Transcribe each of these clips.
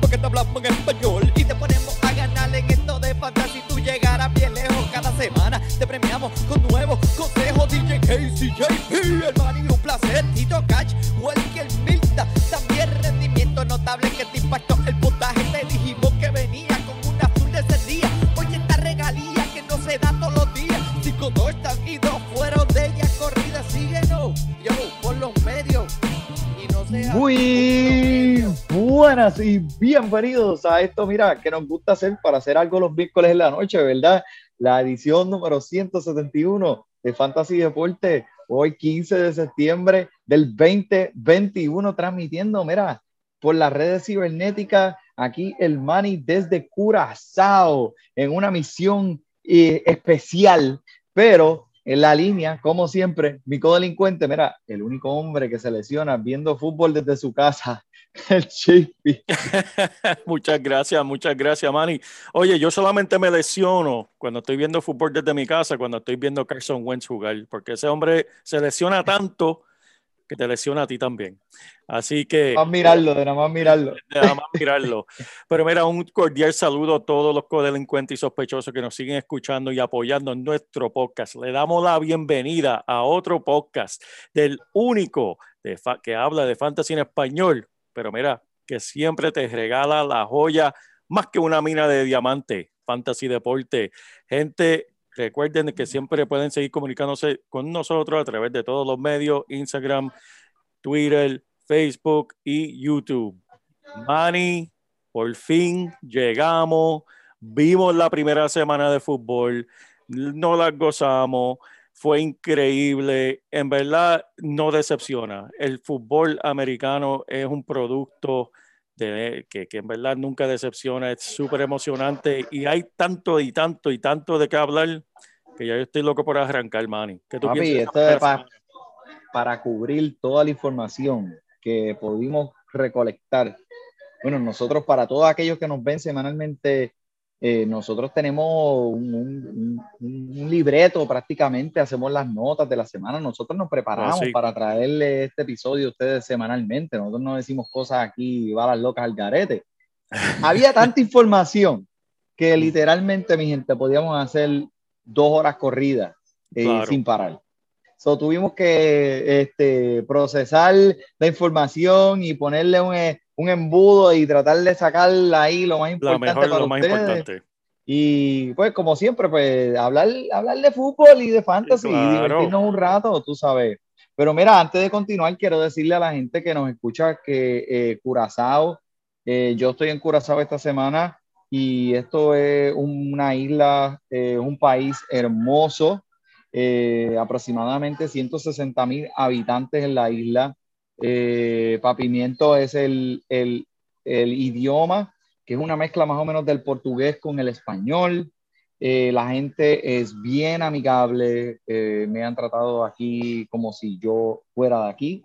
porque te hablamos en español y te ponemos a ganar en esto de fantasy. Tú llegarás bien lejos cada semana. Te premiamos con nuevos consejos. DJ Casey, JP, el Manny, un placer. Tito Catch, Walker Milta. También rendimiento notable que te impactó el puntaje. Te dijimos que venía con una azul de ese día. Oye, esta regalía que no se da todos los días. Cinco dos están y dos fueron de ella corrida. Síguenos, yo, por los medios. Y no sea Muy buenas y bienvenidos a esto, mira, que nos gusta hacer para hacer algo los miércoles en la noche, ¿verdad? La edición número 171 de Fantasy Deporte, hoy 15 de septiembre del 2021, transmitiendo, mira, por las redes cibernéticas, aquí el Mani desde Curazao, en una misión eh, especial, pero en la línea, como siempre, mi codelincuente, mira, el único hombre que se lesiona viendo fútbol desde su casa, el muchas gracias, muchas gracias, Manny. Oye, yo solamente me lesiono cuando estoy viendo fútbol desde mi casa, cuando estoy viendo Carson Wentz jugar, porque ese hombre se lesiona tanto que te lesiona a ti también. Así que... Vamos a mirarlo, de nada más mirarlo. De nada más mirarlo. Pero mira, un cordial saludo a todos los codelincuentes y sospechosos que nos siguen escuchando y apoyando en nuestro podcast. Le damos la bienvenida a otro podcast del único de que habla de fantasy en español, pero mira, que siempre te regala la joya más que una mina de diamante, Fantasy Deporte. Gente Recuerden que siempre pueden seguir comunicándose con nosotros a través de todos los medios, Instagram, Twitter, Facebook y YouTube. Manny, por fin llegamos, vimos la primera semana de fútbol, no la gozamos, fue increíble, en verdad no decepciona. El fútbol americano es un producto de, que, que, en verdad nunca decepciona, es súper emocionante y hay tanto y tanto y tanto de qué hablar que ya yo estoy loco por arrancar, Manny. ¿Qué tú Papi, esto es para, para cubrir toda la información que pudimos recolectar. Bueno, nosotros, para todos aquellos que nos ven semanalmente, eh, nosotros tenemos un, un, un, libreto prácticamente, hacemos las notas de la semana, nosotros nos preparamos Ah, sí. para traerle este episodio a ustedes semanalmente, nosotros no decimos cosas aquí, balas locas al garete. Había tanta información que literalmente, mi gente, podíamos hacer dos horas corridas eh, Claro. sin parar. So, tuvimos que este, procesar la información y ponerle un, un embudo y tratar de sacar ahí lo más La importante mejor, para lo más ustedes. importante. Y pues, como siempre, pues hablar, hablar de fútbol y de fantasy y Claro. divertirnos un rato, tú sabes. Pero mira, antes de continuar, quiero decirle a la gente que nos escucha que eh, Curazao, eh, yo estoy en Curazao esta semana y esto es una isla, eh, un país hermoso, eh, aproximadamente 160 mil habitantes en la isla. Eh, Papimiento es el, el, el idioma que es una mezcla más o menos del portugués con el español. Eh, la gente es bien amigable, eh, me han tratado aquí como si yo fuera de aquí.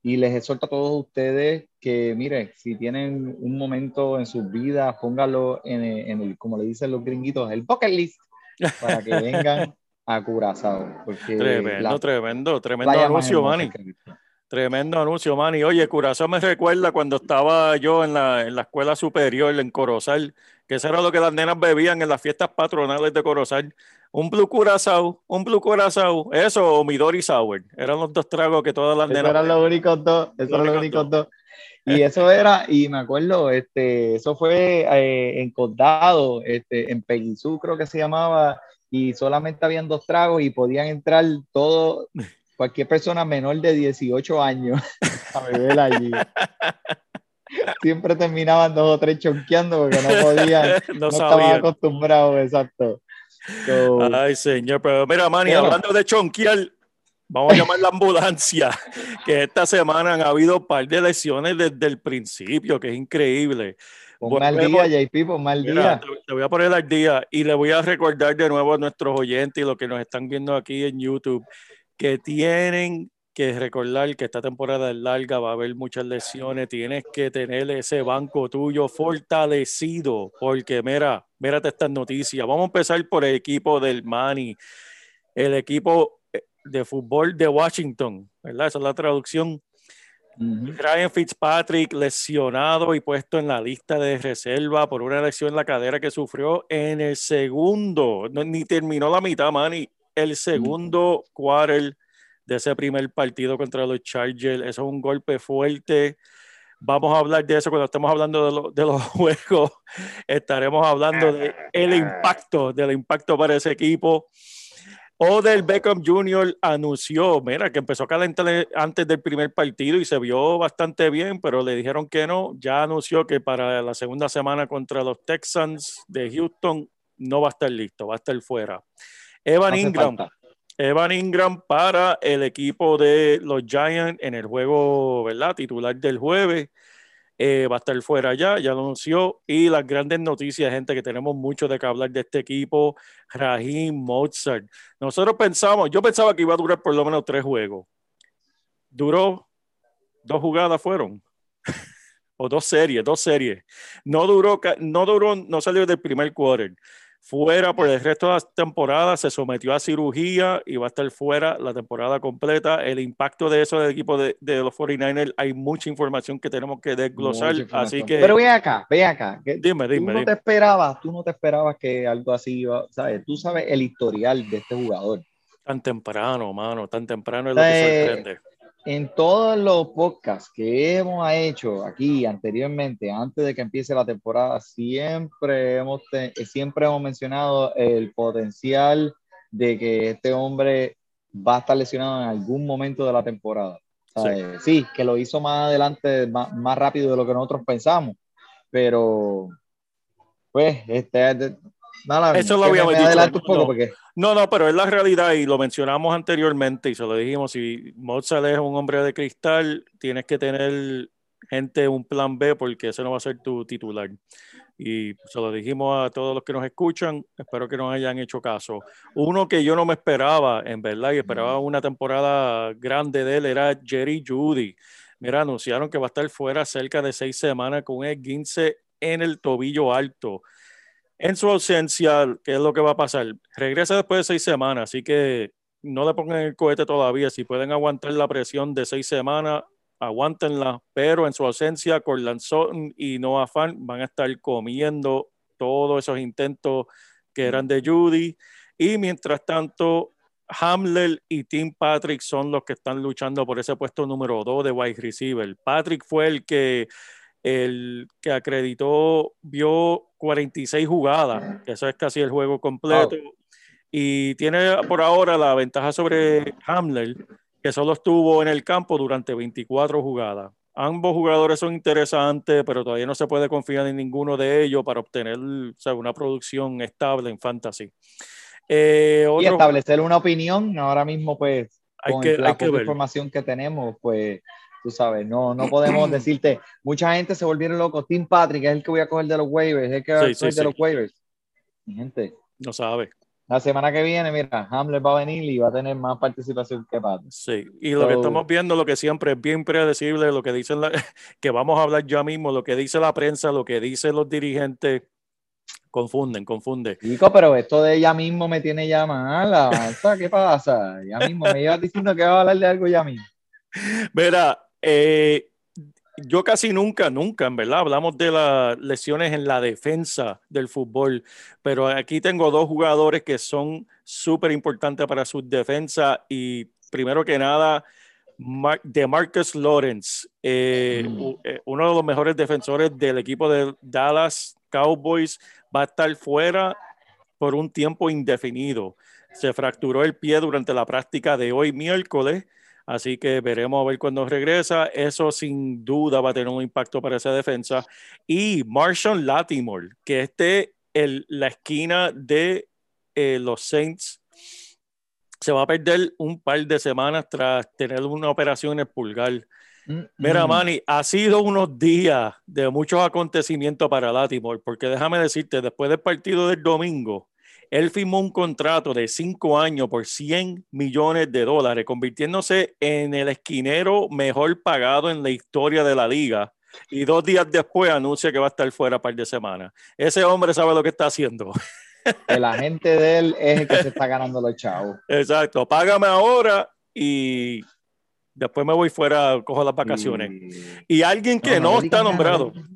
Y les exhorto a todos ustedes que, mire, si tienen un momento en sus vidas, pónganlo en el, en el, como le dicen los gringuitos, el bucket list, para que vengan a Curazao. Porque Tremendo, la tremendo, tremendo anuncio, Manny. Tremendo anuncio, Manny. Oye, Curazao me recuerda cuando estaba yo en la, en la escuela superior en Corozal, que eso era lo que las nenas bebían en las fiestas patronales de Corozal. Un Blue Curazao, un Blue Curazao, eso o Midori Sour. Eran los dos tragos que todas las Esos nenas eran los únicos dos, esos eran los únicos dos. Y eso era, y me acuerdo, este, eso fue eh, en Condado, este, en Peguizú creo que se llamaba, y solamente habían dos tragos y podían entrar todo, cualquier persona menor de 18 años a beber allí. Siempre terminaban dos o tres chonqueando porque no podían, no no estaban acostumbrados, exacto. So, Ay, señor, pero mira, Manny, Pero- hablando de chonquear, vamos a llamar la ambulancia, que esta semana han habido un par de lesiones desde el principio, que es increíble. Ponme al Volvemos. día, JP, ponme al Mira, día. te, te voy a poner al día y le voy a recordar de nuevo a nuestros oyentes y los que nos están viendo aquí en YouTube que tienen que recordar que esta temporada es larga, va a haber muchas lesiones, tienes que tener ese banco tuyo fortalecido, porque mira, mírate estas noticias. Vamos a empezar por el equipo del Mani, el equipo eh, de fútbol de Washington, ¿verdad? Esa es la traducción. Ryan Fitzpatrick lesionado y puesto en la lista de reserva por una lesión en la cadera que sufrió en el segundo, no, ni terminó la mitad, Manny, el segundo quarter de ese primer partido contra los Chargers. Eso es un golpe fuerte. Vamos a hablar de eso cuando estemos hablando de, lo- de los juegos. Estaremos hablando del el impacto, del impacto para ese equipo. Odell Beckham Jr. anunció, mira, que empezó a calentar antes del primer partido y se vio bastante bien, pero le dijeron que no. Ya anunció que para la segunda semana contra los Texans de Houston no va a estar listo, va a estar fuera. Evan No Ingram, falta. Evan Ingram para el equipo de los Giants en el juego, ¿verdad? Titular del jueves. Eh, va a estar fuera ya, ya lo anunció. Y las grandes noticias, gente, que tenemos mucho de que hablar de este equipo, Raheem Mozart. Nosotros pensamos, yo pensaba que iba a durar por lo menos tres juegos. Duró, dos jugadas fueron. o dos series, dos series. No duró, no duró, no salió del primer quarter. Fuera por el resto de la temporada, se sometió a cirugía y va a estar fuera la temporada completa. El impacto de eso del equipo de, de los 49ers, hay mucha información que tenemos que desglosar. Así que, Pero ve acá, ve acá. que dime, tú dime, no dime. te esperabas, tú no te esperabas que algo así iba, ¿sabes? Tú sabes el historial de este jugador. Tan temprano, mano, tan temprano es lo que Eh, sorprende. En todos los podcasts que hemos hecho aquí anteriormente, antes de que empiece la temporada, siempre hemos, siempre hemos mencionado el potencial de que este hombre va a estar lesionado en algún momento de la temporada. ¿sabes? Sí, que lo hizo más adelante, más, más rápido de lo que nosotros pensamos, pero pues, este, Eso lo habíamos dicho, adelanto un poco no. porque No, no, pero es la realidad y lo mencionamos anteriormente y se lo dijimos, si Mozart es un hombre de cristal, tienes que tener gente un plan B porque ese no va a ser tu titular. Y se lo dijimos a todos los que nos escuchan, espero que nos hayan hecho caso. Uno que yo no me esperaba, en verdad, y esperaba una temporada grande de él, era Jerry Judy. Mira, anunciaron que va a estar fuera cerca de seis semanas con un esguince en el tobillo alto. En su ausencia, ¿qué es lo que va a pasar? Regresa después de seis semanas, así que no le pongan el cohete todavía. Si pueden aguantar la presión de seis semanas, aguántenla. Pero en su ausencia, Corland Sutton y Noah Fan van a estar comiendo todos esos intentos que eran de Judy. Y mientras tanto, Hamler y Tim Patrick son los que están luchando por ese puesto número dos de wide receiver. Patrick fue el que el que acreditó vio 46 jugadas, que eso es casi el juego completo, y tiene por ahora la ventaja sobre Hamler, que solo estuvo en el campo durante 24 jugadas. Ambos jugadores son interesantes, pero todavía no se puede confiar en ninguno de ellos para obtener o sea, una producción estable en fantasy. Eh, y establecer una opinión, ahora mismo pues hay con que, la hay que poca ver. información que tenemos, pues tú sabes, no, no podemos decirte, mucha gente se volvieron locos, Tim Patrick es el que voy a coger de los waivers, es el que va a Sí, sí, de sí. los waivers. Mi gente, No sabe. la semana que viene, mira, Hamlet va a venir y va a tener más participación que Patrick. Sí, y lo que estamos viendo, lo que siempre es bien predecible, lo que dicen, la- que vamos a hablar ya mismo, lo que dice la prensa, lo que dicen los dirigentes, confunden, confunde. Chico, pero esto de ella mismo me tiene ya mala. ¿Qué pasa? Ya mismo me ibas diciendo que va a hablar de algo ya mismo. Mira, eh, yo casi nunca, nunca, en verdad, hablamos de las lesiones en la defensa del fútbol, pero aquí tengo dos jugadores que son súper importantes para su defensa y primero que nada, Mar de Marcus Lawrence, eh, Mm. eh, uno de los mejores defensores del equipo de Dallas Cowboys, va a estar fuera por un tiempo indefinido. Se fracturó el pie durante la práctica de hoy miércoles, así que veremos a ver cuándo regresa. Eso sin duda va a tener un impacto para esa defensa. Y Marshall Latimore, que esté en la esquina de eh, los Saints, se va a perder un par de semanas tras tener una operación en el pulgar. Mira. Manny, ha sido unos días de muchos acontecimientos para Latimore, porque déjame decirte, después del partido del domingo, él firmó un contrato de cinco años por 100 millones de dólares, convirtiéndose en el esquinero mejor pagado en la historia de la liga. Y dos días después anuncia que va a estar fuera par de semanas. Ese hombre sabe lo que está haciendo. El agente de él es el que se está ganando los chavos. Exacto, págame ahora y después me voy fuera, cojo las vacaciones. Y- Y alguien que No, no, no está nada.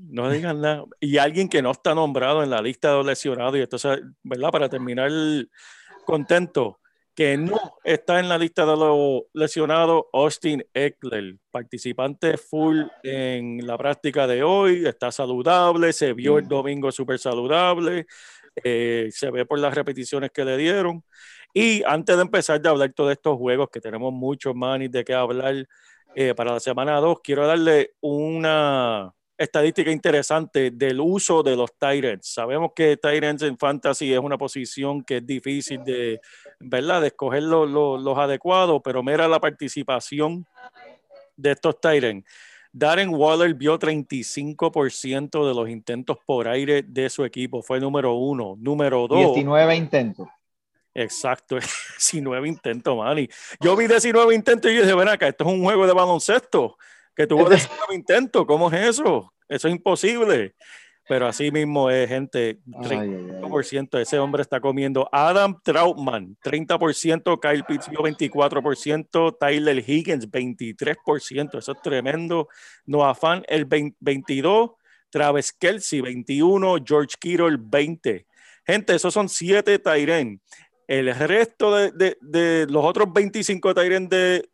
No digan nada, y alguien que no está nombrado en la lista de los lesionados, y entonces, ¿verdad? Para terminar contento, que no está en la lista de los lesionados, Austin Eckler, participante full en la práctica de hoy, está saludable, se vio el Mm. domingo súper saludable, eh, se ve por las repeticiones que le dieron. Y antes de empezar de hablar todos estos juegos, que tenemos muchos más de qué hablar eh, para la semana 2, quiero darle una estadística interesante del uso de los Tyrants. Sabemos que Tyrants en Fantasy es una posición que es difícil de, ¿verdad? De escoger los, los- los adecuados, pero mira la participación de estos Tyrants. Darren Waller vio 35% de los intentos por aire de su equipo, fue número uno. Número dos, 19 intentos. Exacto, 19 intentos, Manny. Yo vi 19 intentos y yo dije, ven acá, esto es un juego de baloncesto, que tuvo 19 intentos, ¿cómo es eso? Eso es imposible. Pero así mismo es, gente, Ay, ay, ay. 30% ese hombre está comiendo. Adam Troutman, 30%, Kyle Pitts vio 24%, Tyler Higgins, 23%, eso es tremendo. Noah Fan, el 20 22%, Travis Kelsey, 21%, George Kittle, 20%. Gente, esos son 7 Tyren. El resto de, de- de los otros 25 Tyren de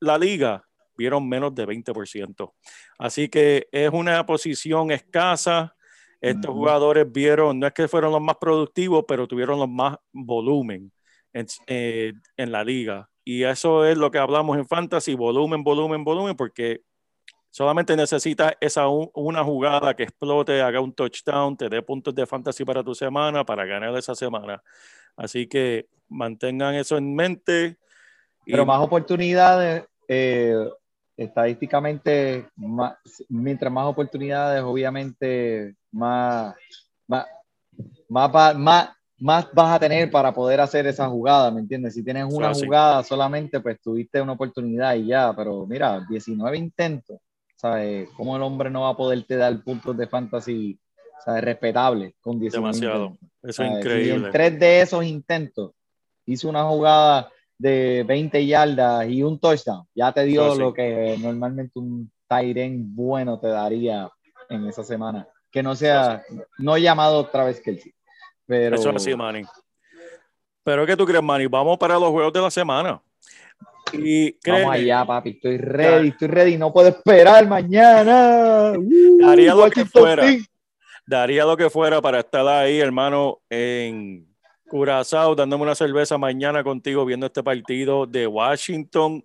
la liga vieron menos de 20%. Así que es una posición escasa. Estos Ujú. jugadores vieron, no es que fueron los más productivos, pero tuvieron los más volumen en, eh, en la liga. Y eso es lo que hablamos en Fantasy, volumen, volumen, volumen, porque solamente necesitas esa un- una jugada que explote, haga un touchdown, te dé puntos de Fantasy para tu semana, para ganar esa semana. Así que mantengan eso en mente. Y- Pero más oportunidades, eh, estadísticamente, más- mientras más oportunidades, obviamente, más, más, más, más, más vas a tener para poder hacer esa jugada, ¿me entiendes? Si tienes una jugada solamente, pues tuviste una oportunidad y ya, pero mira, 19 intentos, ¿sabes? ¿Cómo el hombre no va a poderte dar puntos de fantasy, ¿sabes? Respetable con 19 Demasiado. intentos? Eso es increíble. en tres de esos intentos hizo una jugada de 20 yardas y un touchdown, ya te dio Eso sí. lo que normalmente un end bueno te daría en esa semana. Que no sea, no llamado otra vez Kelsey. Pero Eso es así, Manny. Pero ¿qué tú crees, Manny? Vamos para los juegos de la semana. Y créeme, vamos allá, papi. Estoy ready, estoy ready. No puedo esperar mañana. Uh, Haría lo que fuera. Team. daría lo que fuera para estar ahí, hermano, en Curazao, dándome una cerveza mañana contigo, viendo este partido de Washington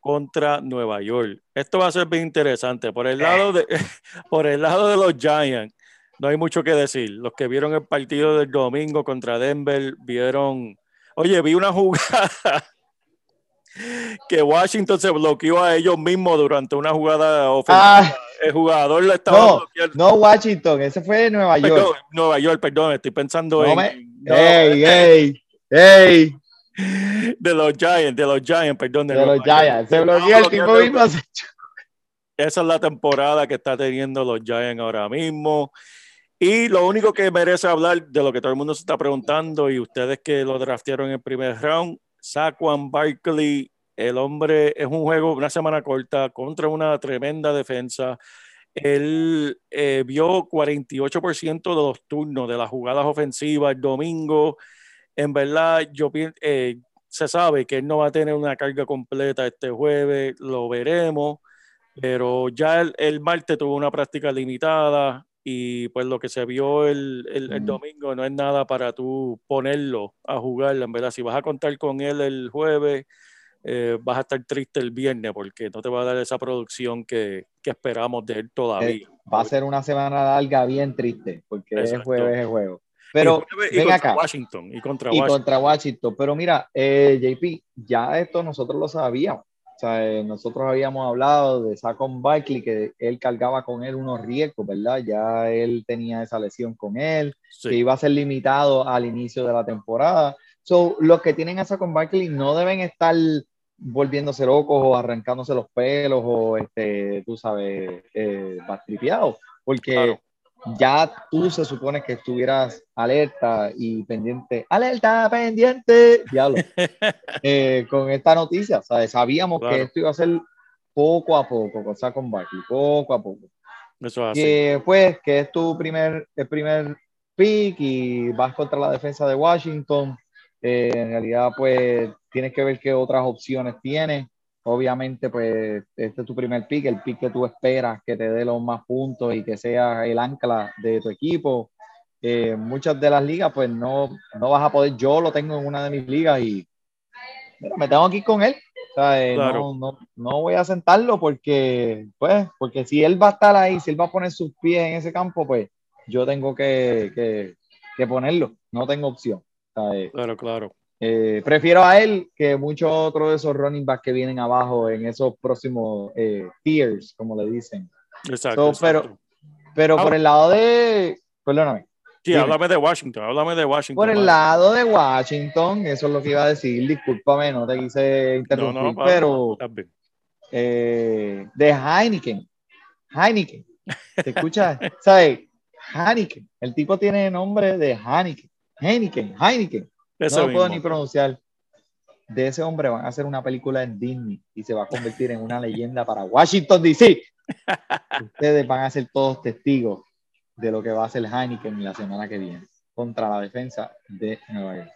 contra Nueva York. Esto va a ser bien interesante. Por el lado de, por el lado de los Giants, no hay mucho que decir. Los que vieron el partido del domingo contra Denver vieron. Oye, vi una jugada que Washington se bloqueó a ellos mismos durante una jugada ofensiva. Ah, El jugador le estaba no, bloqueando. no Washington, ese fue Nueva York. Perdón, Nueva York, perdón, estoy pensando No en me- no, ey, ey, ey, de los Giants, de los Giants, perdón, de los. Giants. Se bloqueó el tipo mismo. Esa es la temporada que está teniendo los Giants ahora mismo. Y lo único que merece hablar de lo que todo el mundo se está preguntando y ustedes que lo draftearon en el primer round, Saquon Barkley, el hombre es un juego, una semana corta contra una tremenda defensa. Él eh, vio 48% de los turnos de las jugadas ofensivas el domingo. En verdad, yo pienso, se sabe que él no va a tener una carga completa este jueves, lo veremos pero ya el, el martes tuvo una práctica limitada y pues lo que se vio el, el- el domingo no es nada para tú ponerlo a jugar, en verdad. Si vas a contar con él el jueves, eh, vas a estar triste el viernes porque no te va a dar esa producción que, que esperamos de él todavía. Va a ser una semana larga bien triste, porque es jueves, es juego. Pero y, jueves- y ven contra acá. Washington y contra y Washington. contra Washington. Pero mira, eh, JP, ya esto nosotros lo sabíamos. O sea, eh, nosotros habíamos hablado de Saquon Barkley, que él cargaba con él unos riesgos, ¿verdad? Ya él tenía esa lesión con él, Sí. que iba a ser limitado al inicio de la temporada. So, los que tienen a Saquon Barkley no deben estar volviéndose locos o arrancándose los pelos o, este, tú sabes, eh, bastripeados, porque Claro. Ya tú se supone que estuvieras alerta y pendiente, alerta, pendiente, diablo, eh, con esta noticia, ¿sabes? Sabíamos Claro. que esto iba a ser poco a poco, con Saquon Barkley, poco a poco. Eso es así. Que pues, que es tu primer, el primer pick y vas contra la defensa de Washington. Eh, en realidad, pues, tienes que ver qué otras opciones tienes. Obviamente, pues, este es tu primer pick, el pick que tú esperas que te dé los más puntos y que sea el ancla de tu equipo. Eh, muchas de las ligas, pues, no, no vas a poder. Yo lo tengo en una de mis ligas y mira, me tengo que ir con él. O sea, eh, Claro. no, no, no voy a sentarlo porque, pues, porque si él va a estar ahí, si él va a poner sus pies en ese campo, pues yo tengo que, que, que ponerlo. No tengo opción. O sea, eh, Claro, claro. Eh, prefiero a él que muchos otros de esos running backs que vienen abajo en esos próximos eh, tiers, como le dicen. Exacto. So, pero- exacto. Pero por el lado de, perdóname, Sí, dime. háblame de Washington, háblame de Washington. por el lado de Washington, eso es lo que iba a decir. Discúlpame, no te quise No, interrumpir, no, pa- pero eh, de Heineken. Heineken. ¿Te escuchas? ¿Sabes? Heineken. El tipo tiene nombre de Heineken. Heineken, Heineken. Ese no lo puedo mismo. ni pronunciar. De ese hombre van a hacer una película en Disney y se va a convertir en una leyenda para Washington, D.C. Ustedes van a ser todos testigos de lo que va a hacer Heineken la semana que viene contra la defensa de Nueva York.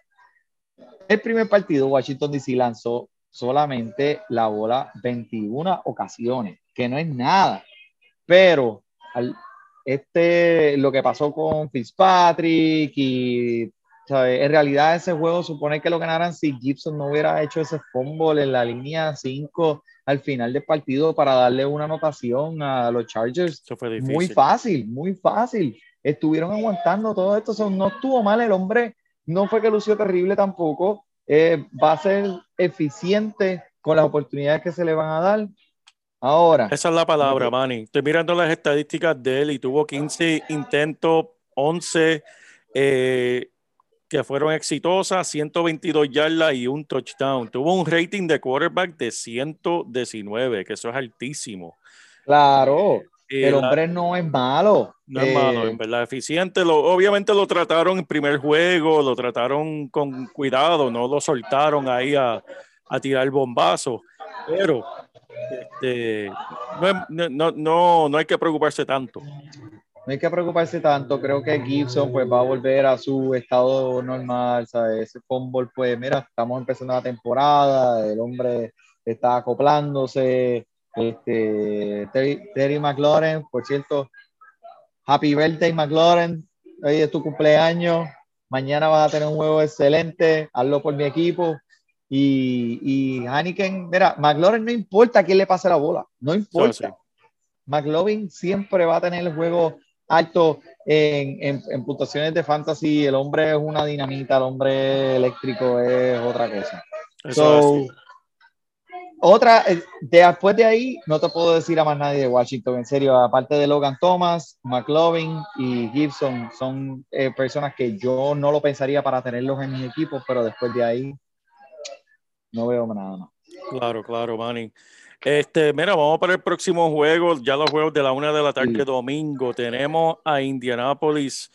El primer partido, Washington DC lanzó solamente la bola 21 ocasiones, que no es nada. Pero al- este, lo que pasó con Fitzpatrick y en realidad ese juego supone que lo ganaran si Gibson no hubiera hecho ese fumble en la línea 5 al final del partido para darle una anotación a los Chargers. Eso fue difícil. Muy fácil, muy fácil. Estuvieron aguantando todo esto. o sea, no estuvo mal el hombre. No fue que lució terrible tampoco. Eh, va a ser eficiente con las oportunidades que se le van a dar. Ahora, Esa es la palabra. Manny. Estoy mirando las estadísticas de él y tuvo 15 intentos, 11 eh, que fueron exitosas, 122 yardas y un touchdown. Tuvo un rating de quarterback de 119, que eso es altísimo. claro, Eh, el hombre no es malo. no es Eh, malo, en verdad, eficiente. Lo, obviamente lo trataron en primer juego, lo trataron con cuidado, no lo soltaron ahí a, a tirar bombazo, pero este, no, es- no, no, no, no hay que preocuparse tanto. No hay que preocuparse tanto. Creo que Gibson pues va a volver a su estado normal. ¿sabes? Ese fumble, pues mira, estamos empezando la temporada. El hombre está acoplándose. Este, Terry, Terry McLaurin, por cierto, Happy Birthday McLaurin. Hoy es tu cumpleaños. Mañana vas a tener un juego excelente. Hazlo por mi equipo. Y, y mira, McLaurin no importa quién le pase la bola. No importa. sí. McLovin siempre va a tener el juego alto en, en, en puntuaciones de fantasy. El hombre es una dinamita, el hombre eléctrico es otra cosa. So, es otra, eh, después de ahí, no te puedo decir a más nadie de Washington, en serio, aparte de Logan Thomas, McLovin y Gibson, son eh, personas que yo no lo pensaría para tenerlos en mi equipo, pero después de ahí, no veo nada más. Claro, claro, Manny. Este, mira, vamos para el próximo juego, ya los juegos de la una de la tarde Sí. domingo. Tenemos a Indianapolis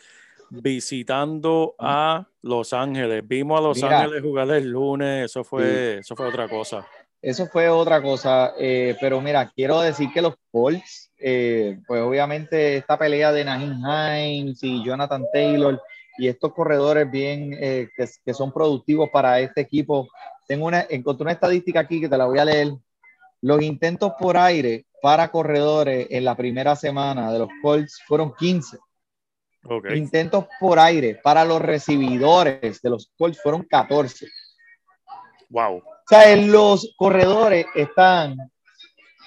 visitando a Los Ángeles. Vimos a Los Mira. Ángeles jugar el lunes, eso fue, eso fue otra cosa. Eso fue otra cosa, eh, pero mira, quiero decir que los Colts, eh, pues obviamente esta pelea de Naheem Hines y Jonathan Taylor y estos corredores bien eh, que, que son productivos para este equipo, tengo una, encontré una estadística aquí que te la voy a leer. Los intentos por aire para corredores en la primera semana de los Colts fueron 15. Ok. Intentos por aire para los recibidores de los Colts fueron 14. Wow. O sea, los corredores están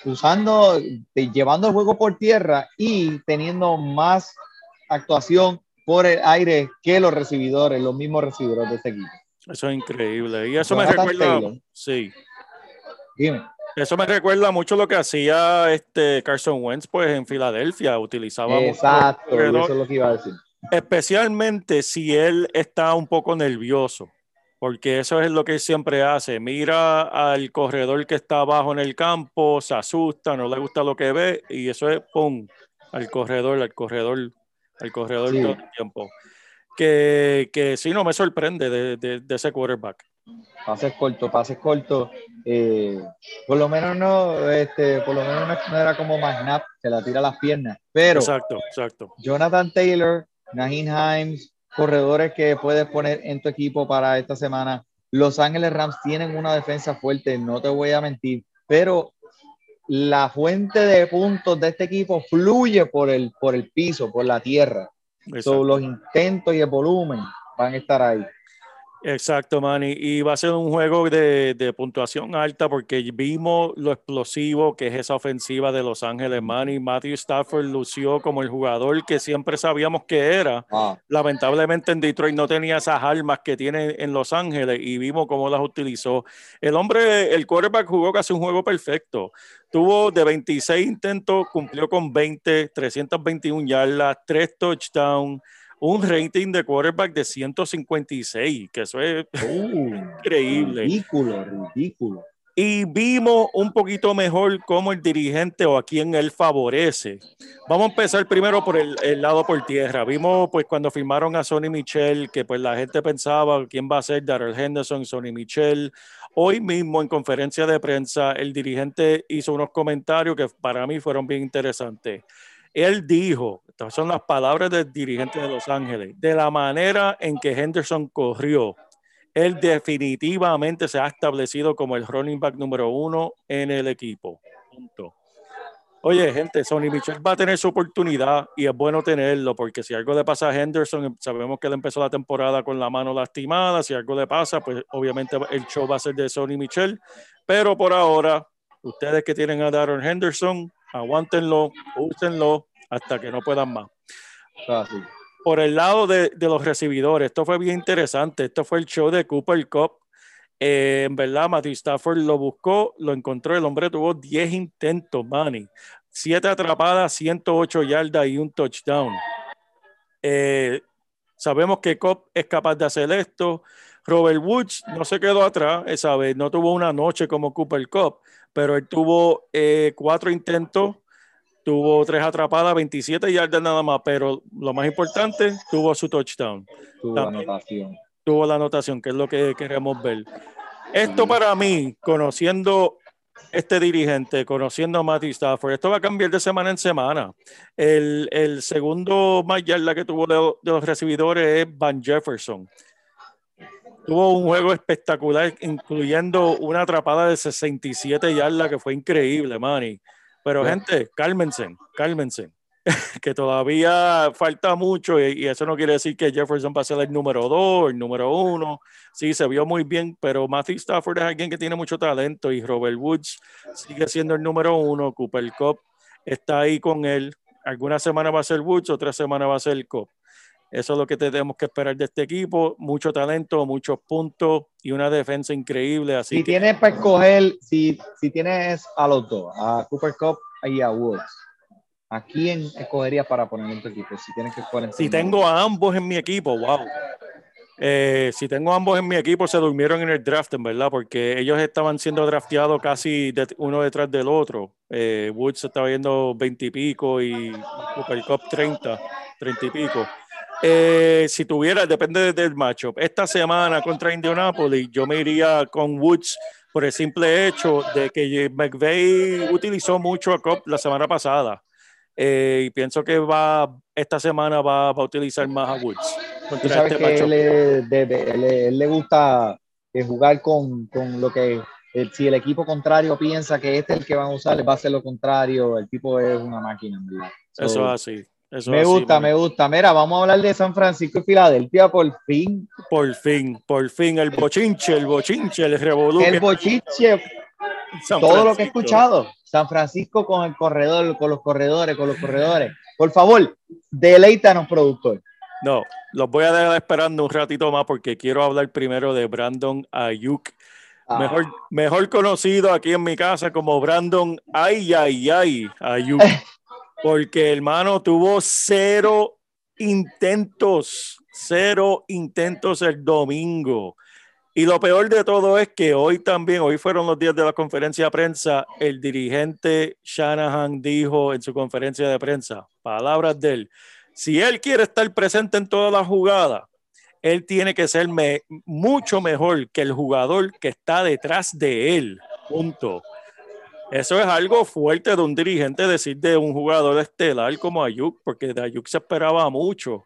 usando, de- llevando el juego por tierra y teniendo más actuación por el aire que los recibidores, los mismos recibidores de este equipo. Eso es increíble. Y eso Jonathan me recuerda. Taylor. Sí. Dime. Eso me recuerda mucho lo que hacía este Carson Wentz pues en Filadelfia, utilizaba Exacto, eso es lo que iba a decir. especialmente si él está un poco nervioso, porque eso es lo que él siempre hace, mira al corredor que está abajo en el campo, se asusta, no le gusta lo que ve y eso es pum, al corredor, al corredor, al corredor Sí. todo el tiempo. Que, que sí, no me sorprende de, de- de ese quarterback. Pases cortos, pases cortos. eh, por lo menos no, este, por lo menos no, era como McNabb que la tira a las piernas. Pero Exacto, exacto. Jonathan Taylor, Nahin Himes, corredores que puedes poner en tu equipo para esta semana. Los Ángeles Rams tienen una defensa fuerte, no te voy a mentir, pero la fuente de puntos de este equipo fluye por el, por el piso, por la tierra. So, los intentos y el volumen van a estar ahí. Exacto, Manny. Y va a ser un juego de, de puntuación alta porque vimos lo explosivo que es esa ofensiva de Los Ángeles, Manny. Matthew Stafford lució como el jugador que siempre sabíamos que era. Ah, Lamentablemente en Detroit no tenía esas armas que tiene en Los Ángeles y vimos cómo las utilizó. El hombre, el quarterback jugó casi un juego perfecto. Tuvo de 26 intentos, cumplió con 20, 321 yardas, 3 touchdowns, un rating de quarterback de 156, que eso es uh, increíble. ridículo, ridículo. Y vimos un poquito mejor cómo el dirigente o a quién él favorece. Vamos a empezar primero por el, el lado por tierra. Vimos pues cuando firmaron a Sonny Michel que pues la gente pensaba quién va a ser Darrell Henderson, Sonny Michel. Hoy mismo en conferencia de prensa el dirigente hizo unos comentarios que para mí fueron bien interesantes. Él dijo, estas son las palabras del dirigente de Los Ángeles, de la manera en que Henderson corrió, él definitivamente se ha establecido como el running back número uno en el equipo. Punto. Oye, gente, Sonny Michel va a tener su oportunidad y es bueno tenerlo porque si algo le pasa a Henderson, sabemos que él empezó la temporada con la mano lastimada, si algo le pasa, pues obviamente el show va a ser de Sonny Michel, pero por ahora, ustedes que tienen a Darren Henderson, aguántenlo, úsenlo hasta que no puedan más así. por el lado de, de los recibidores, esto fue bien interesante. Esto fue el show de Cooper Cup. Eh, en verdad, Matthew Stafford lo buscó, lo encontró. El hombre tuvo 10 intentos, Manny. 7 atrapadas, 108 yardas y un touchdown. Eh, sabemos que Cup es capaz de hacer esto. Robert Woods no se quedó atrás esa vez, no tuvo una noche como Cooper Cup, pero él tuvo eh, cuatro intentos, tuvo tres atrapadas, 27 yardas nada más, pero lo más importante, tuvo su touchdown, Tu También. anotación. tuvo la anotación, que es lo que queremos ver. Esto para mí, conociendo este dirigente, conociendo a Matthew Stafford, esto va a cambiar de semana en semana. El, el segundo más yarda que tuvo de, de los recibidores es Van Jefferson. Tuvo un juego espectacular, incluyendo una atrapada de 67 yardas que fue increíble, Manny. Pero, gente, cálmense, cálmense. que todavía falta mucho y, y eso no quiere decir que Jefferson va a ser el número dos, el número uno. Sí, se vio muy bien, pero Matthew Stafford es alguien que tiene mucho talento y Robert Woods sigue siendo el número uno. Cooper Cup está ahí con él. Alguna semana va a ser Woods, otra semana va a ser Cup. Eso es lo que tenemos que esperar de este equipo. Mucho talento, muchos puntos y una defensa increíble. Así Si que tienes para escoger, si, si tienes a los dos, a Cooper Cup y a Woods, ¿a quién escogerías para poner en tu equipo? Si tienes que escoger si tengo a ambos en mi equipo, wow. Eh, si tengo a ambos en mi equipo, se durmieron en el draft, en verdad, porque ellos estaban siendo drafteados casi de- uno detrás del otro. Eh, Woods estaba yendo 20 y pico y Cooper Cup 30, 30 y pico. Eh, si tuviera, depende del matchup. Esta semana contra Indianapolis, yo me iría con Woods por el simple hecho de que McVeigh utilizó mucho a Cup la semana pasada. Eh, y pienso que va esta semana va, va a utilizar más a Woods. Contra sabes este que él, es de- de- él, le gusta eh, jugar con, con lo que el- si el equipo contrario piensa que este es el que van a usar, va a hacer lo contrario. El tipo es una máquina, verdad. So, Eso es así. Eso me así, gusta, me gusta. Mira, vamos a hablar de San Francisco y Filadelfia por fin. Por fin, por fin, el bochinche, el bochinche, el revolú. El San todo lo que he escuchado. San Francisco con el corredor, con los corredores, con los corredores. Por favor, deleítanos, productor. No, los voy a dejar esperando un ratito más porque quiero hablar primero de Brandon Ayuk. Ah, Mejor, mejor conocido aquí en mi casa como Brandon Ay, ay, ay, Ayuk. Porque hermano tuvo cero intentos, cero intentos el domingo. Y lo peor de todo es que hoy también, hoy fueron los días de la conferencia de prensa, el dirigente Shanahan dijo en su conferencia de prensa, palabras de él, si él quiere estar presente en todas las jugadas, él tiene que ser mucho mejor que el jugador que está detrás de él. Punto. Eso es algo fuerte de un dirigente decir de un jugador estelar como Ayuk, porque de Ayuk se esperaba mucho.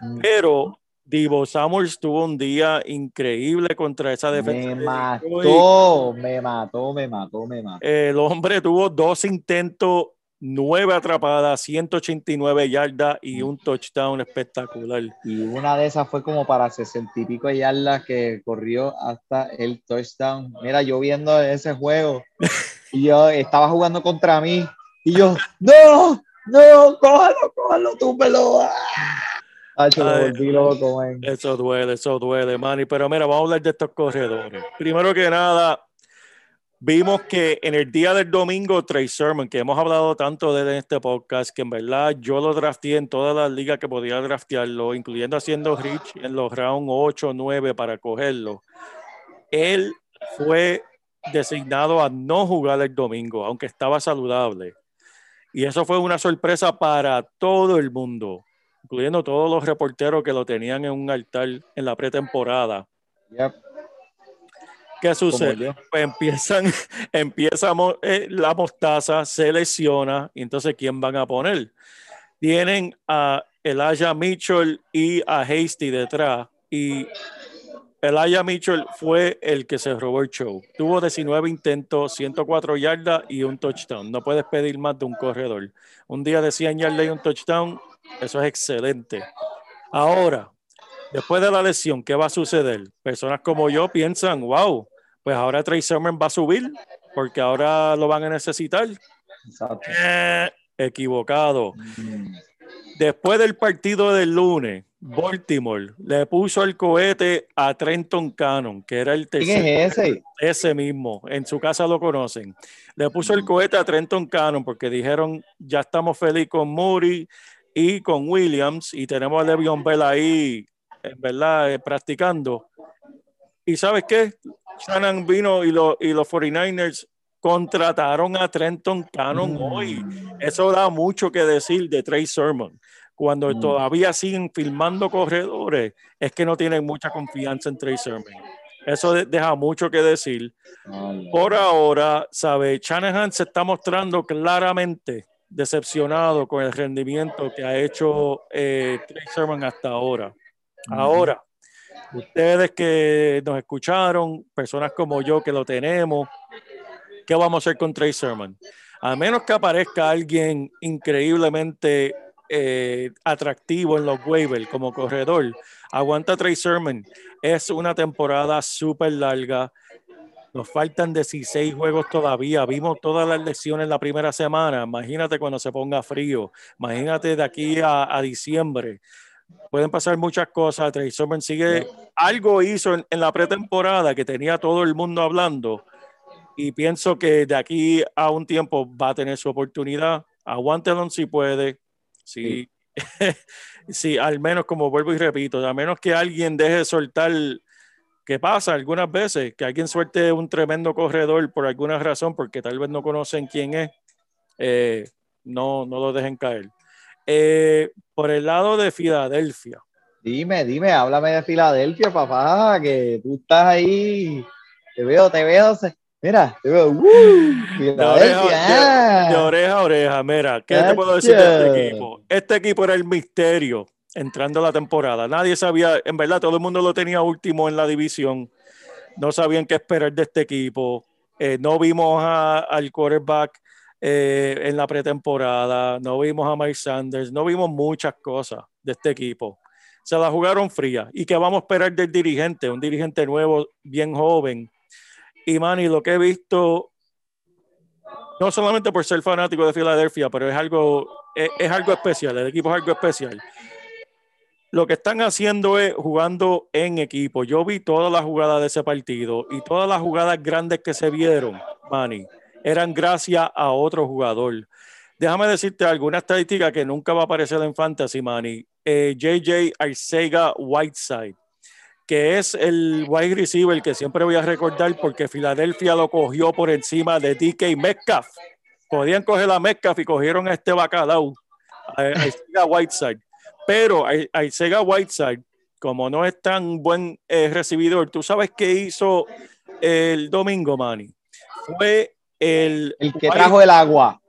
Mm. Pero Divo Samuels tuvo un día increíble contra esa defensa. Me de mató, me mató, me mató, me mató. El hombre tuvo dos intentos, nueve atrapadas, 189 yardas y un touchdown espectacular. Y una de esas fue como para sesenta y pico yardas que corrió hasta el touchdown. Mira, yo viendo ese juego y yo estaba jugando contra mí y yo, no, no, cójalo, cójalo, túpelo. Ah, Ay. loco. Eso duele, eso duele, Manny. Pero mira, vamos a hablar de estos corredores. Primero que nada, vimos que en el día del domingo, Trey Sermon, que hemos hablado tanto de él en este podcast, que en verdad yo lo drafteé en todas las ligas que podía draftearlo, incluyendo haciendo Rich en los round 8, 9 para cogerlo. Él fue designado a no jugar el domingo, aunque estaba saludable. Y eso fue una sorpresa para todo el mundo, incluyendo todos los reporteros que lo tenían en un altar en la pretemporada. Yep, ¿Qué sucede? Pues empiezan, empieza eh, la mostaza, se lesiona, y entonces ¿quién van a poner? Tienen a Elijah Mitchell y a Hasty detrás, y Elijah Mitchell fue el que se robó el show. Tuvo 19 intentos, 104 yardas y un touchdown. No puedes pedir más de un corredor. Un día de 100 yardas y un touchdown, eso es excelente. Ahora, después de la lesión, ¿qué va a suceder? Personas como yo piensan, wow, pues ahora Trey Sermon va a subir porque ahora lo van a necesitar. Exacto. Eh, equivocado. Mm. Después del partido del lunes, Baltimore le puso el cohete a Trenton Cannon, que era el tercer ¿Quién es ese? ese mismo, en su casa lo conocen. Le puso el cohete a Trenton Cannon porque dijeron, ya estamos felices con Moody y con Williams y tenemos a Le'Veon Bell ahí, en verdad, eh, practicando. ¿Y sabes qué? Shannon vino y, lo- y los 49ers contrataron a Trenton Cannon Mm. hoy. Eso da mucho que decir de Trey Sermon. Cuando Mm. todavía siguen filmando corredores, es que no tienen mucha confianza en Trey Sermon. Eso de- deja mucho que decir. Ay, Por ahora, sabe, Shanahan se está mostrando claramente decepcionado con el rendimiento que ha hecho eh, Trey Sermon hasta ahora. Ahora, ustedes que nos escucharon, personas como yo que lo tenemos, ¿qué vamos a hacer con Trey Sermon? A menos que aparezca alguien increíblemente eh, atractivo en los waivers como corredor, aguanta Trey Sermon. Es una temporada súper larga. Nos faltan 16 juegos todavía. Vimos todas las lecciones la primera semana. Imagínate cuando se ponga frío. Imagínate de aquí a, a diciembre. Pueden pasar muchas cosas. Trey Sermon sigue. Algo hizo en, en la pretemporada que tenía todo el mundo hablando. Y pienso que de aquí a un tiempo va a tener su oportunidad. Aguántelo si puede. Sí. sí, al menos como vuelvo y repito, a menos que alguien deje de soltar que pasa algunas veces, que alguien suelte un tremendo corredor por alguna razón, porque tal vez no conocen quién es, eh, no, no lo dejen caer. Eh, por el lado de Filadelfia, Dime, dime, háblame de Filadelfia, papá, que tú estás ahí. Te veo, te veo. Mira, te veo. ¡uh! de oreja, de- de oreja a oreja, mira, ¿qué te puedo decir de este equipo? Este equipo era el misterio entrando a la temporada. Nadie sabía, en verdad, todo el mundo lo tenía último en la división. No sabían qué esperar de este equipo. Eh, no vimos a- al quarterback eh, en la pretemporada, no vimos a Mike Sanders, no vimos muchas cosas de este equipo. Se la jugaron fría. ¿Y qué vamos a esperar del dirigente? Un dirigente nuevo, bien joven. Y Manny, lo que he visto, no solamente por ser fanático de Filadelfia, pero es algo, es, algo especial. El equipo es algo especial. lo que están haciendo es jugando en equipo. Yo vi todas las jugadas de ese partido y todas las jugadas grandes que se vieron, Manny, eran gracias a otro jugador. Déjame decirte alguna estadística que nunca va a aparecer en Fantasy, Manny. Eh, JJ Arcega Whiteside, que es el wide receiver que siempre voy a recordar porque Filadelfia lo cogió por encima de DK Metcalf. Podían coger a Metcalf y cogieron a este bacalao, a Arcega Whiteside. Pero Arcega Whiteside, como no es tan buen eh, recibidor, ¿tú sabes qué hizo el domingo, Manny? Fue el, El que trajo el agua.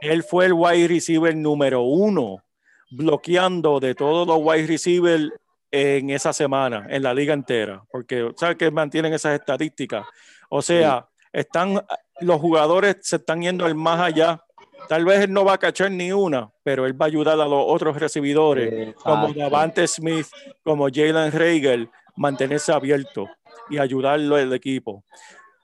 él fue el wide receiver número uno, bloqueando de todos los wide receivers en esa semana, en la liga entera, porque sabes que mantienen esas estadísticas. O sea, están los jugadores se están yendo al más allá. Tal vez él no va a cachar ni una, pero él va a ayudar a los otros recibidores, como. Davante Smith, como Jalen Reigel, mantenerse abierto y ayudarlo el equipo.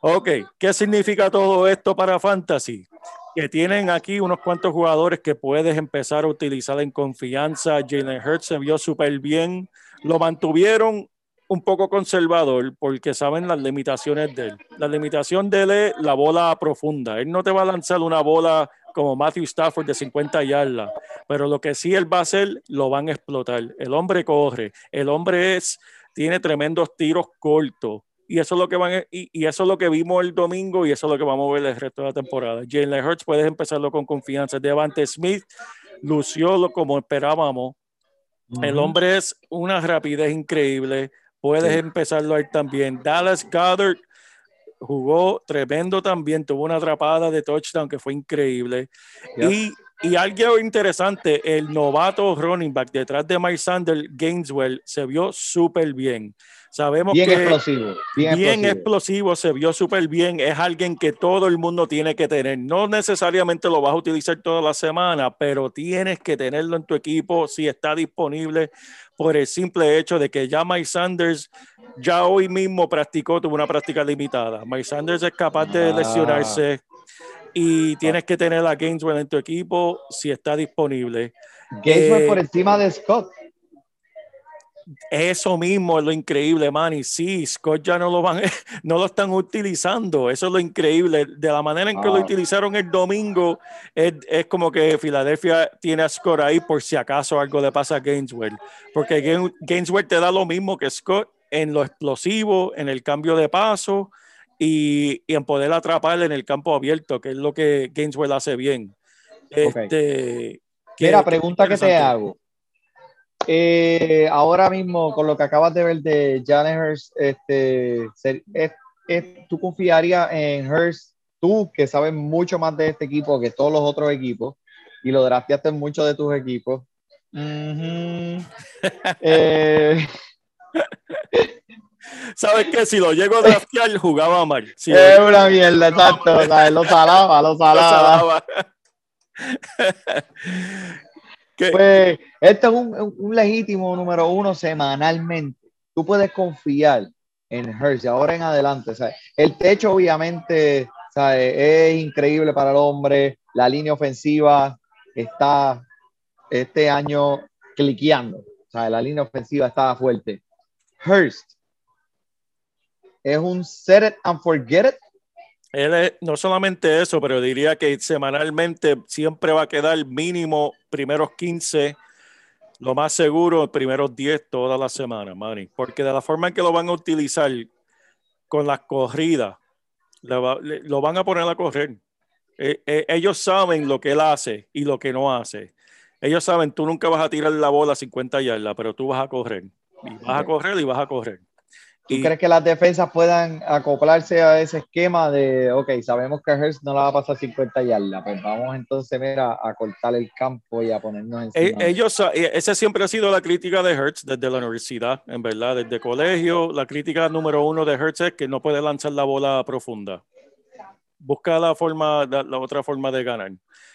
Ok, ¿qué significa todo esto para Fantasy? Que tienen aquí unos cuantos jugadores que puedes empezar a utilizar en confianza. Jalen Hurts se vio súper bien. Lo mantuvieron un poco conservador porque saben las limitaciones de él. La limitación de él es la bola profunda. Él no te va a lanzar una bola como Matthew Stafford de 50 yardas, pero lo que sí él va a hacer, lo van a explotar. El hombre corre, el hombre es, tiene tremendos tiros cortos. Y eso es lo que van y, eso es lo que vimos el domingo y eso es lo que vamos a ver el resto de la temporada. Jalen Hurts puedes empezarlo con confianza. Devante Smith lució como esperábamos. El hombre es una rapidez increíble. Puedes Sí. empezarlo ahí también. Dallas Goddard jugó tremendo también. Tuvo una atrapada de touchdown que fue increíble. Y, y algo interesante, el novato running back detrás de Mike Sanders, Gaineswell, se vio súper bien. Sabemos Bien que explosivo. Bien, bien explosivo. explosivo, se vio súper bien. Es alguien que todo el mundo tiene que tener. No necesariamente lo vas a utilizar toda la semana, pero tienes que tenerlo en tu equipo si está disponible por el simple hecho de que ya Mike Sanders ya hoy mismo practicó, tuvo una práctica limitada. Mike Sanders es capaz de Ah. lesionarse y tienes que tener a Gaineswell en tu equipo si está disponible. Gaineswell Eh, por encima de Scott. Eso mismo es lo increíble, Manny. Sí, Scott ya no lo van, no lo están utilizando. Eso es lo increíble. De la manera en que lo Wow. utilizaron el domingo, es, es como que Filadelfia tiene a Scott ahí por si acaso algo le pasa a Gaineswell. Porque Gain- Gaineswell te da lo mismo que Scott en lo explosivo, en el cambio de paso y, y en poder atrapar en el campo abierto, que es lo que Gaineswell hace bien. Ok. Este, que- Mira, pregunta que te hago. Eh, ahora mismo, con lo que acabas de ver de Jalen Hurst, este, ser- es- es- ¿tú confiarías en Hurst, tú que sabes mucho más de este equipo que todos los otros equipos y lo drafteaste en muchos de tus equipos? Ujú. Eh, ¿Sabes qué? Si lo llego a draftear, jugaba mal. Si lo es una mierda, exacto. Lo salaba, lo lo salaba. ¿Qué? Pues esto es un, un- legítimo número uno semanalmente. Tú puedes confiar en Hurst de ahora en adelante. ¿sabes? El techo, obviamente, ¿sabes? es increíble para el hombre. La línea ofensiva está este año cliqueando. ¿sabes? La línea ofensiva está fuerte. Hurst es un set it and forget it. Él es- no solamente eso, pero diría que semanalmente siempre va a quedar mínimo primeros 15, lo más seguro, primeros 10 toda la semana, Manny. Porque de la forma en que lo van a utilizar con las corridas, lo van a poner a correr. Eh, eh, ellos saben lo que él hace y lo que no hace. Ellos saben, tú nunca vas a tirar la bola a 50 yardas, pero tú vas a correr. Y vas a correr y vas a correr. ¿Tú Y- crees que las defensas puedan acoplarse a ese esquema de, ok, sabemos que Hurst no la va a pasar 50 yardas, pues vamos entonces, mira, a cortar el campo y a ponernos E- encima? Ellos, e- esa siempre ha sido la crítica de Hertz desde la universidad, en verdad, desde colegio. La crítica número uno de Hertz es que no puede lanzar la bola profunda. Busca la forma, la, la otra forma de ganar.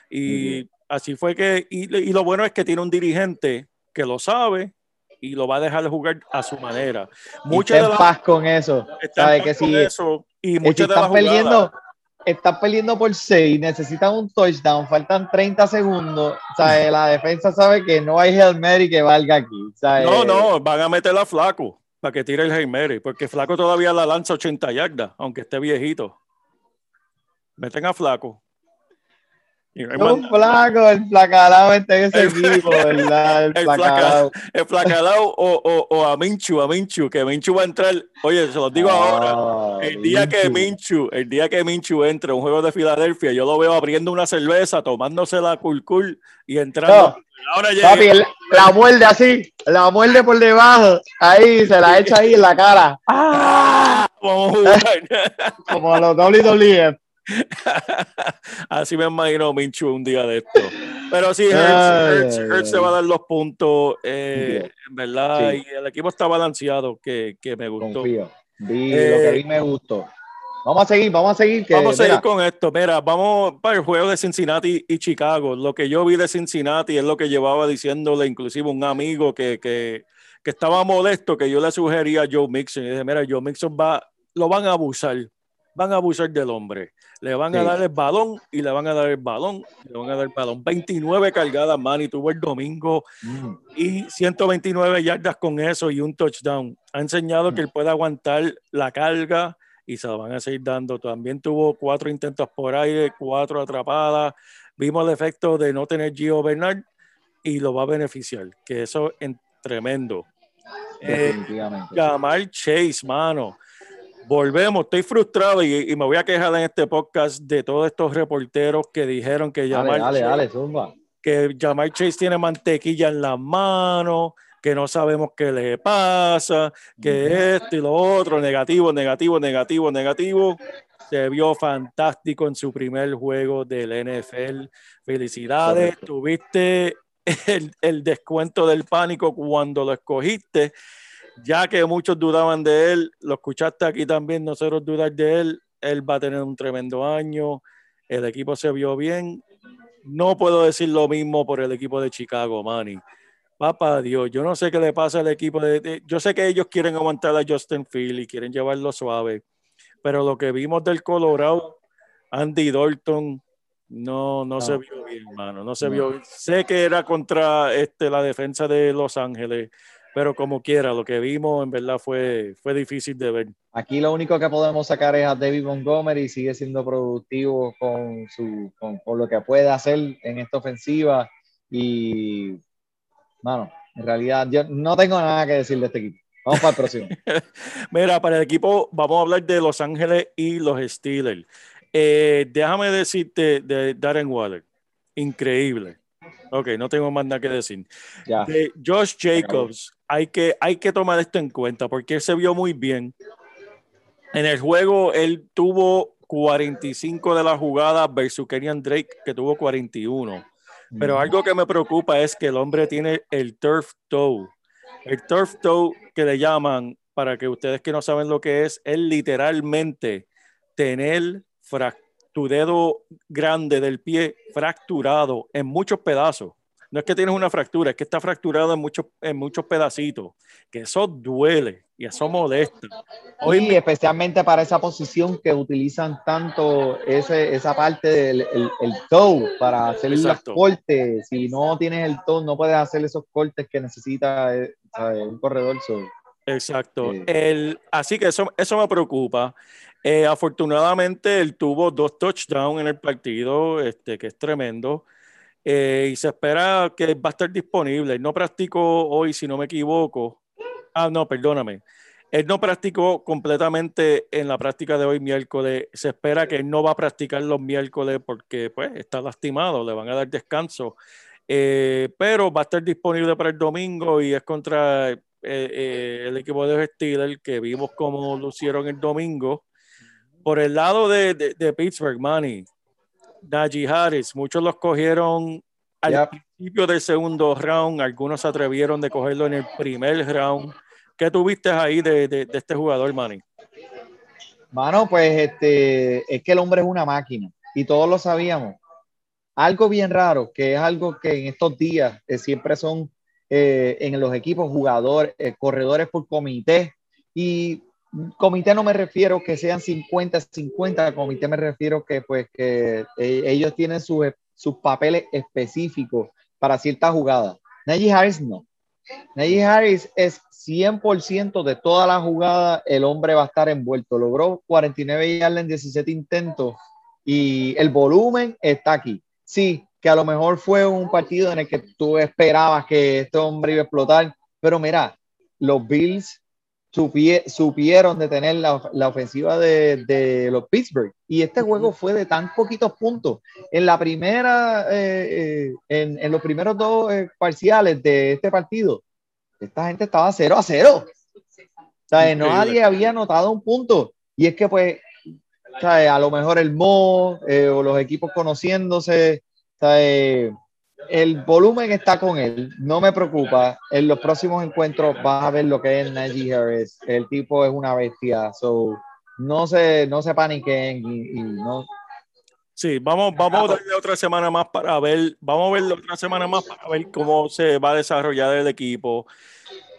Y así fue que, y, y lo bueno es que tiene un dirigente que lo sabe y lo va a dejar jugar a su manera. Muchas está en paz con eso. ¿Sabe que si, eso, y muchas de las perdiendo, están perdiendo por 6, necesitan un touchdown, faltan 30 segundos. Sea, la defensa sabe que no hay Hail Mary que valga aquí. No, no, van a meter a Flaco para que tire el Hail Mary, porque Flaco todavía la lanza 80 yardas, aunque esté viejito. Meten a Flaco. Y no hay más Un flaco, el flacalao está en ese El- equipo, ¿verdad? El, el flacalao. El Flacalao o, o, o a Minchu, a Minchu, que Minchu va a entrar. Oye, se los digo ahora. Ah, El día que Minchu. El día que Minchu entre a un juego de Filadelfia, yo lo veo abriendo una cerveza, tomándose la culcul y entrando. Ahora Papi, él la muerde así, la muerde por debajo, ahí, se la echa ahí en la cara. ¡Ah! Vamos a jugar. Como a los WWE. Así me imagino Minchu un día de esto. Pero sí, Hurts- ay, Hurts se va a dar los puntos, eh, en verdad, Sí. y el equipo está balanceado, que, que me gustó. Confío. Vi Eh, lo que vi me gustó. Vamos a seguir, vamos a seguir. Que, Vamos a seguir mira, con esto. Mira, vamos para el juego de Cincinnati y Chicago. Lo que yo vi de Cincinnati es lo que llevaba diciéndole inclusive un amigo que, que, que estaba molesto, que yo le sugería a Joe Mixon. Y dije, mira, Joe Mixon va, lo van a abusar. Van a abusar del hombre. Le van a Sí. dar el balón y le van a dar el balón. Le van a dar el balón. 29 cargadas, man, y tuvo el domingo mm, y 129 yardas con eso y un touchdown. Ha enseñado que él puede aguantar la carga y se lo van a seguir dando. También tuvo cuatro intentos por aire, cuatro atrapadas. Vimos el efecto de no tener Gio Bernard y lo va a beneficiar, que eso es tremendo. Eh, definitivamente. Jamal Chase, mano. Volvemos, estoy frustrado y, y me voy a quejar en este podcast de todos estos reporteros que dijeron que Dale, Jamal dale, Chase- dale, que Chase tiene mantequilla en las manos, que no sabemos qué le pasa, que esto y lo otro, negativo, negativo, negativo, negativo. Se vio fantástico en su primer juego del NFL. Felicidades, Correcto. tuviste el, el descuento del pánico cuando lo escogiste, ya que muchos dudaban de él, lo escuchaste aquí también, nosotros dudar de él, él va a tener un tremendo año, el equipo se vio bien, no puedo decir lo mismo por el equipo de Chicago, Manny. Papá Dios, yo no sé qué le pasa al equipo de, de- Yo sé que ellos quieren aguantar a Justin Field y quieren llevarlo suave, pero lo que vimos del Colorado, Andy Dalton, no, no, se vio bien, mano. No se No. vio. Sé que era contra este, la defensa de Los Ángeles, pero como quiera, lo que vimos en verdad fue, fue difícil de ver. Aquí lo único que podemos sacar es a David Montgomery, sigue siendo productivo con, su, con, con lo que puede hacer en esta ofensiva. Y, mano, en realidad yo no tengo nada que decir de este equipo. Vamos para el próximo. Mira, para el equipo, vamos a hablar de Los Ángeles y los Steelers. Eh, déjame decirte de Darren Waller. Increíble. Ok, no tengo más nada que decir. Ya. De Josh Jacobs, hay que, hay que tomar esto en cuenta porque él se vio muy bien. En el juego, él tuvo 45 de la jugada versus Kenyan Drake, que tuvo 41. Pero algo que me preocupa es que el hombre tiene el turf toe. El turf toe que le llaman, para que ustedes que no saben lo que es, es literalmente tener frac- tu dedo grande del pie fracturado en muchos pedazos. No es que tienes una fractura, es que está fracturado en muchos, en muchos pedacitos. Que eso duele y eso molesta. Hoy Y especialmente para esa posición que utilizan tanto ese, esa parte del el, el toe para hacer Exacto. los cortes. Si no tienes el toe, no puedes hacer esos cortes que necesita eh, ¿sabes? un corredor. Exacto. Sí. El, así que eso, eso me preocupa. Eh, afortunadamente, él tuvo dos touchdowns en el partido, este, que es tremendo. Eh, y se espera que va a estar disponible. No practicó hoy, si no me equivoco. Ah, no, perdóname. Él no practicó completamente en la práctica de hoy miércoles. Se espera que él no va a practicar los miércoles porque pues, está lastimado, le van a dar descanso. Eh, pero va a estar disponible para el domingo y es contra el equipo de Steelers que vimos cómo lucieron el domingo. Por el lado de, de, de Pittsburgh, Manny, Najee Harris, muchos los cogieron al Yep. principio del segundo round, algunos se atrevieron de cogerlo en el primer round. ¿Qué tuviste ahí de, de, de este jugador, Manny? Mano, pues este, es que el hombre es una máquina y todos lo sabíamos. Algo bien raro, que es algo que en estos días eh, siempre son eh, en los equipos jugadores, eh, corredores por comité y comité no me refiero que sean 50-50, comité me refiero que pues que eh, ellos tienen sus, sus papeles específicos para ciertas jugadas. Najee Harris no. Najee Harris es 100% de toda la jugada, el hombre va a estar envuelto. Logró 49 yardas en 17 intentos y el volumen está aquí. Sí, que a lo mejor fue un partido en el que tú esperabas que este hombre iba a explotar, pero mira, los Bills supieron detener la, la ofensiva de, de, los Pittsburgh. Y este juego fue de tan poquitos puntos. En la primera, eh, eh, en, en, los primeros dos eh, parciales de este partido, esta gente estaba 0 a 0. O sea, nadie había anotado un punto. Y es que, pues, o sea, a lo mejor el Mo o los equipos conociéndose, o sea, el volumen está con él, no me preocupa. En los próximos encuentros vas a ver lo que es Najee Harris. El tipo es una bestia, so no se, no se paniquen y, y no. Sí, vamos, vamos a darle otra semana más para ver, vamos a ver otra semana más para ver cómo se va a desarrollar el equipo.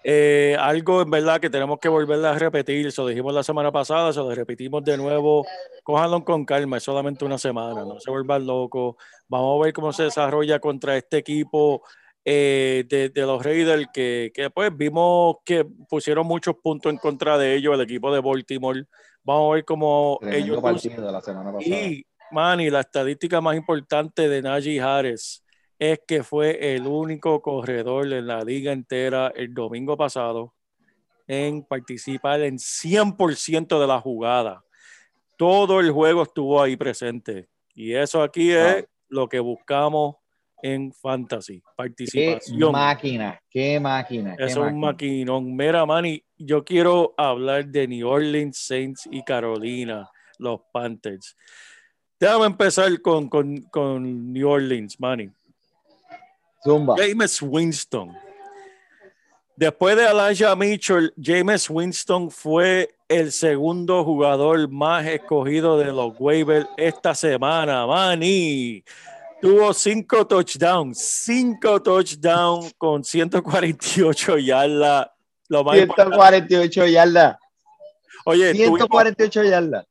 Eh, algo en verdad que tenemos que volver a repetir, eso dijimos la semana pasada, eso lo repetimos de nuevo, cójanlo con calma, es solamente una semana, no se vuelvan locos, vamos a ver cómo se desarrolla contra este equipo eh, de, de, los Raiders, que, que pues vimos que pusieron muchos puntos en contra de ellos, el equipo de Baltimore, vamos a ver cómo Tremendo ellos... de la semana pasada. Y, Manny, la estadística más importante de Najee Harris, es que fue el único corredor en la liga entera el domingo pasado en participar en 100% de la jugada. Todo el juego estuvo ahí presente. Y eso aquí es lo que buscamos en fantasy. Participación. Qué máquina, qué máquina. Qué es un maquinón. Mira, Manny, yo quiero hablar de New Orleans Saints y Carolina, los Panthers. Déjame empezar con, con, con New Orleans, Manny. Zumba. James Winston. Después de Elijah Mitchell, James Winston fue el segundo jugador más escogido de los waivers esta semana. Manny tuvo cinco touchdowns, cinco touchdowns con 148 yardas. Lo más 148 yardas. Oye, 148 tuvimos, yardas.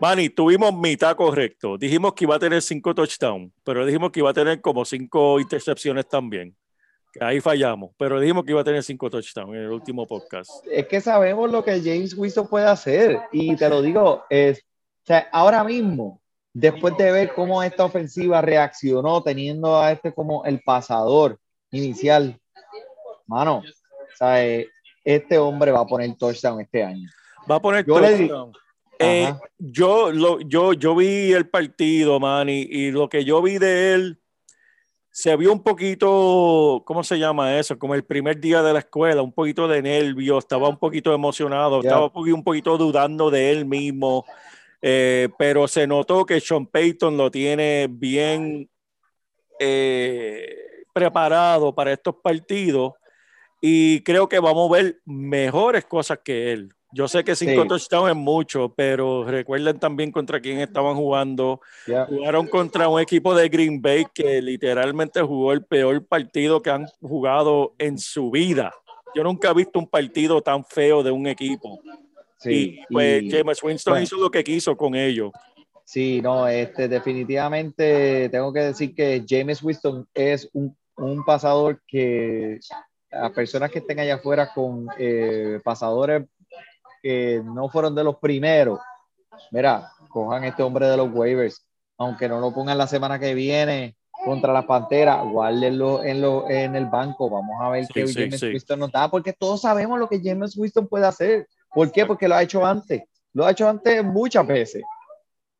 Manny, tuvimos mitad correcto. Dijimos que iba a tener cinco touchdowns, pero dijimos que iba a tener como cinco intercepciones también. Ahí fallamos, pero dijimos que iba a tener cinco touchdowns en el último podcast. Es que sabemos lo que James Winston puede hacer y te lo digo, es, o sea, ahora mismo, después de ver cómo esta ofensiva reaccionó teniendo a este como el pasador inicial, mano, o sea, este hombre va a poner touchdown este año. Va a poner Yo touchdown. Eh, yo, lo, yo, yo vi el partido, Manny, y lo que yo vi de él se vio un poquito, ¿cómo se llama eso? Como el primer día de la escuela, un poquito de nervio, estaba un poquito emocionado, Yeah. estaba un poquito dudando de él mismo, eh, pero se notó que Sean Payton lo tiene bien eh, preparado para estos partidos y creo que vamos a ver mejores cosas que él. Yo sé que cinco Sí. touchdowns es mucho, pero recuerden también contra quién estaban jugando. Yeah. Jugaron contra un equipo de Green Bay que literalmente jugó el peor partido que han jugado en su vida. Yo nunca he visto un partido tan feo de un equipo. Sí, y pues y- James Winston bueno. hizo lo que quiso con ellos. Sí, no, este, definitivamente tengo que decir que James Winston es un, un pasador que a personas que estén allá afuera con eh, pasadores que no fueron de los primeros, mira, cojan este hombre de los waivers, aunque no lo pongan la semana que viene contra las Panteras, guárdenlo en, lo, en el banco, vamos a ver Sí, qué sí, James sí. Winston nos da, porque todos sabemos lo que James Winston puede hacer. ¿Por qué? Porque lo ha hecho antes, lo ha hecho antes muchas veces.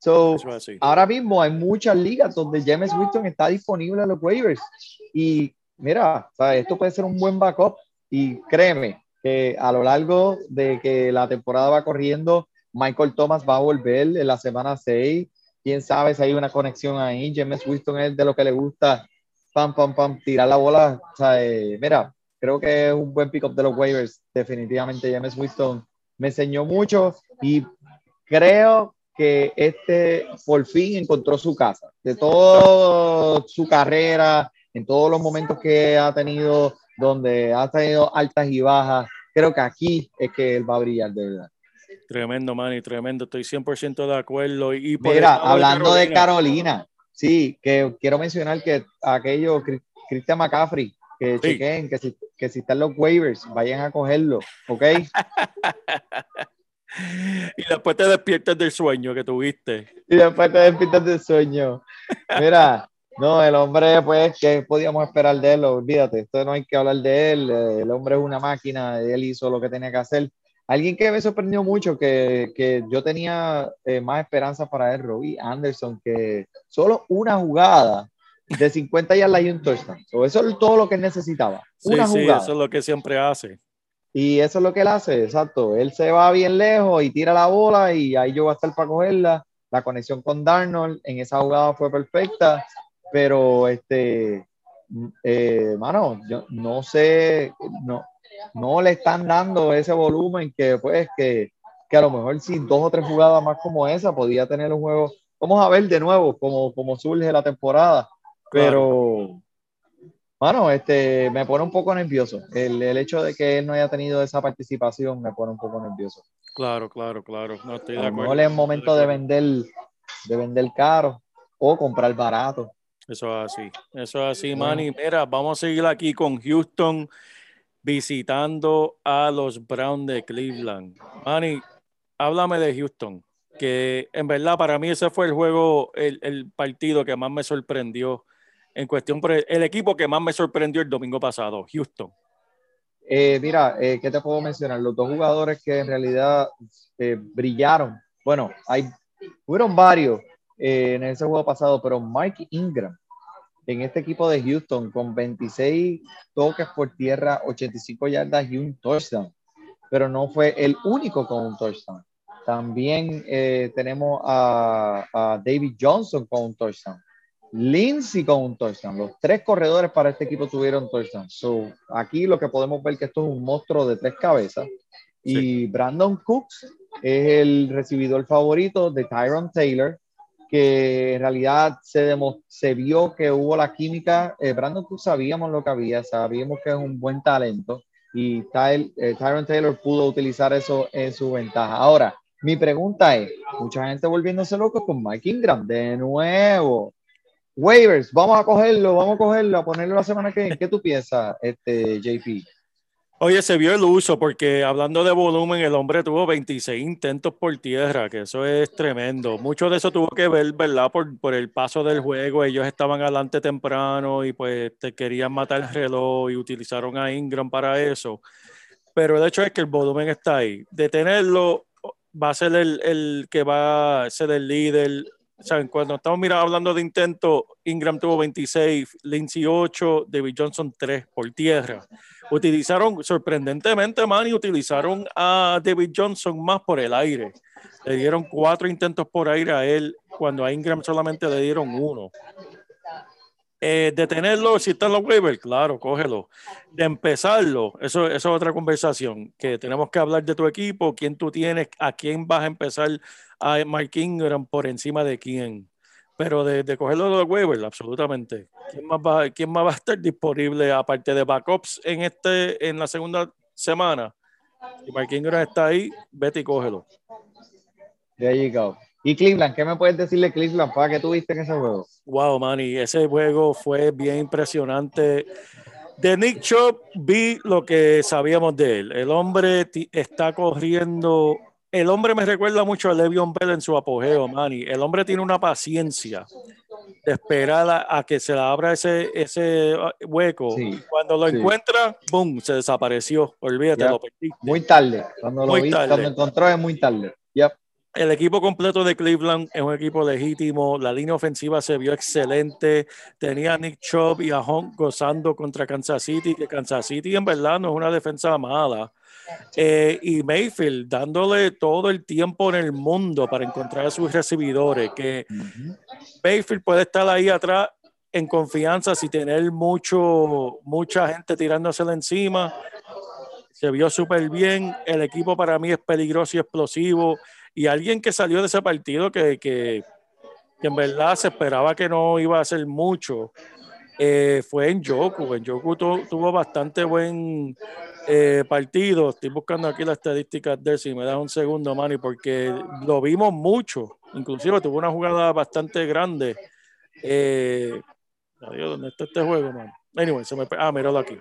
So, ahora mismo hay muchas ligas donde James Winston está disponible en los waivers. Y mira, sea, esto puede ser un buen backup. Y créeme que a lo largo de que la temporada va corriendo, Michael Thomas va a volver en la semana 6. Quién sabe si hay una conexión ahí. James Winston es de lo que le gusta, pam, pam, pam, tirar la bola. O sea, eh, mira, creo que es un buen pick-up de los waivers. Definitivamente, James Winston me enseñó mucho y creo que este por fin encontró su casa. De toda su carrera, en todos los momentos que ha tenido, donde ha tenido altas y bajas, creo que aquí es que él va a brillar de verdad. Tremendo, Manny, tremendo. Estoy 100% de acuerdo. Y Mira, hablando de Carolina, sí, que quiero mencionar que aquello, Christian McCaffrey, que Sí. chequen, que si, que si están los waivers, vayan a cogerlo, ¿ok? Y después te despiertas del sueño que tuviste. y después te despiertas del sueño. Mira, no, el hombre, pues, ¿qué podíamos esperar de él? Olvídate, esto no hay que hablar de él. eh, El hombre es una máquina, él hizo lo que tenía que hacer. Alguien que me sorprendió mucho, que, que yo tenía eh, más esperanza para él, Robbie Anderson, que solo una jugada de 50 yardas y un touchdown. So, eso es todo lo que necesitaba. Sí, una sí, jugada. eso es lo que siempre hace. Y eso es lo que él hace, exacto. Él se va bien lejos y tira la bola y ahí yo voy a estar para cogerla. La conexión con Darnold en esa jugada fue perfecta, pero este, eh, mano, yo no sé, no, no le están dando ese volumen que pues que, que a lo mejor si dos o tres jugadas más como esa podía tener un juego. Vamos a ver de nuevo cómo, cómo surge la temporada, pero Bueno, este, me pone un poco nervioso. El, el hecho de que él no haya tenido esa participación me pone un poco nervioso. Claro, claro, claro. No estoy de acuerdo. mejor es momento de vender, de vender caro o comprar barato. Eso es así. Eso es así, Manny. Mira, vamos a seguir aquí con Houston visitando a los Browns de Cleveland. Manny, háblame de Houston, que en verdad para mí ese fue el juego, el, el partido que más me sorprendió en cuestión, por el, el equipo que más me sorprendió el domingo pasado, Houston. Eh, mira, eh, ¿qué te puedo mencionar? Los dos jugadores que en realidad eh, brillaron. Bueno, hay, fueron varios eh, en ese juego pasado, pero Mike Ingram en este equipo de Houston con 26 toques por tierra, 85 yardas y un touchdown. Pero no fue el único con un touchdown. También eh, tenemos a, a, David Johnson con un touchdown. Lindsay con un touchdown. Los tres corredores para este equipo tuvieron touchdown. So, aquí lo que podemos ver que esto es un monstruo de tres cabezas. Y sí. Brandon Cooks es el recibidor favorito de Tyron Taylor, que en realidad se, se vio que hubo la química. Eh, Brandon Cooks sabíamos lo que había, sabíamos que es un buen talento y Ty, eh, Tyron Taylor pudo utilizar eso en su ventaja. Ahora, mi pregunta es, mucha gente volviéndose loco con Mike Ingram, de nuevo. Waivers, vamos a cogerlo, vamos a cogerlo, a ponerlo la semana que viene. ¿Qué tú piensas, este, JP? Oye, se vio el uso porque hablando de volumen, el hombre tuvo 26 intentos por tierra, que eso es tremendo. Mucho de eso tuvo que ver, ¿verdad? Por, por el paso del juego. Ellos estaban adelante temprano y pues te querían matar el reloj y utilizaron a Ingram para eso. Pero el hecho es que el volumen está ahí. Detenerlo va a ser el, el que va a ser el líder. Cuando estamos hablando de intento, Ingram tuvo 26, Lindsay 8, David Johnson 3 por tierra. Utilizaron, sorprendentemente, Manny, utilizaron a David Johnson más por el aire. Le dieron cuatro intentos por aire a él, cuando a Ingram solamente le dieron uno. Eh, detenerlo, si está en los waivers, claro, cógelo. De empezarlo, eso, eso es otra conversación, que tenemos que hablar de tu equipo, quién tú tienes, a quién vas a empezar a Mike Ingram por encima de quién. Pero de, de cogerlo de los waivers, absolutamente. ¿Quién más, va, ¿Quién más va a estar disponible aparte de backups en, este, en la segunda semana? Si Mike Ingram está ahí, vete y cógelo. There you go. ¿Y Cleveland? ¿Qué me puedes decir de Cleveland para que tuviste en ese juego? Wow, Manny, ese juego fue bien impresionante. De Nick Chubb vi lo que sabíamos de él. El hombre está corriendo. El hombre me recuerda mucho a Le'Veon Bell en su apogeo, Manny. El hombre tiene una paciencia de esperar a, a que se le abra ese, ese hueco. Sí, y cuando lo sí. encuentra, ¡boom! Se desapareció. Olvídate, lo perdiste. Muy tarde. Cuando lo muy vi, tarde. cuando encontró es muy tarde. Yep. El equipo completo de Cleveland es un equipo legítimo. La línea ofensiva se vio excelente. Tenía a Nick Chubb y a Hunt gozando contra Kansas City, que Kansas City en verdad no es una defensa mala. Eh, y Mayfield dándole todo el tiempo en el mundo para encontrar a sus recibidores. Que uh -huh. Mayfield puede estar ahí atrás en confianza sin tener mucho, mucha gente tirándosela encima. Se vio súper bien. El equipo para mí es peligroso y explosivo y alguien que salió de ese partido que, que, que, en verdad se esperaba que no iba a hacer mucho eh, fue en Yoku. En Yoku tu- tuvo bastante buen eh, partido. Estoy buscando aquí las estadísticas de si me das un segundo, Manny, porque lo vimos mucho. Inclusive tuvo una jugada bastante grande. Eh, adiós, ¿dónde está este juego, man? Anyway, se me... Ah, míralo aquí.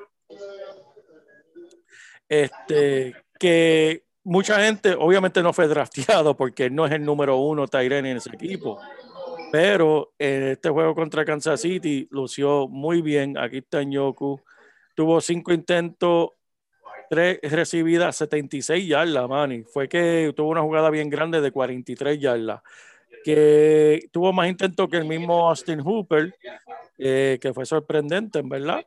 Este, que mucha gente, obviamente no fue drafteado porque no es el número uno Tyrene en ese equipo. Pero en este juego contra Kansas City lució muy bien. Aquí está Yoku. Tuvo cinco intentos, tres recibidas, 76 yardas, Manny. Fue que tuvo una jugada bien grande de 43 yardas. Que tuvo más intentos que el mismo Austin Hooper, eh, que fue sorprendente, en verdad.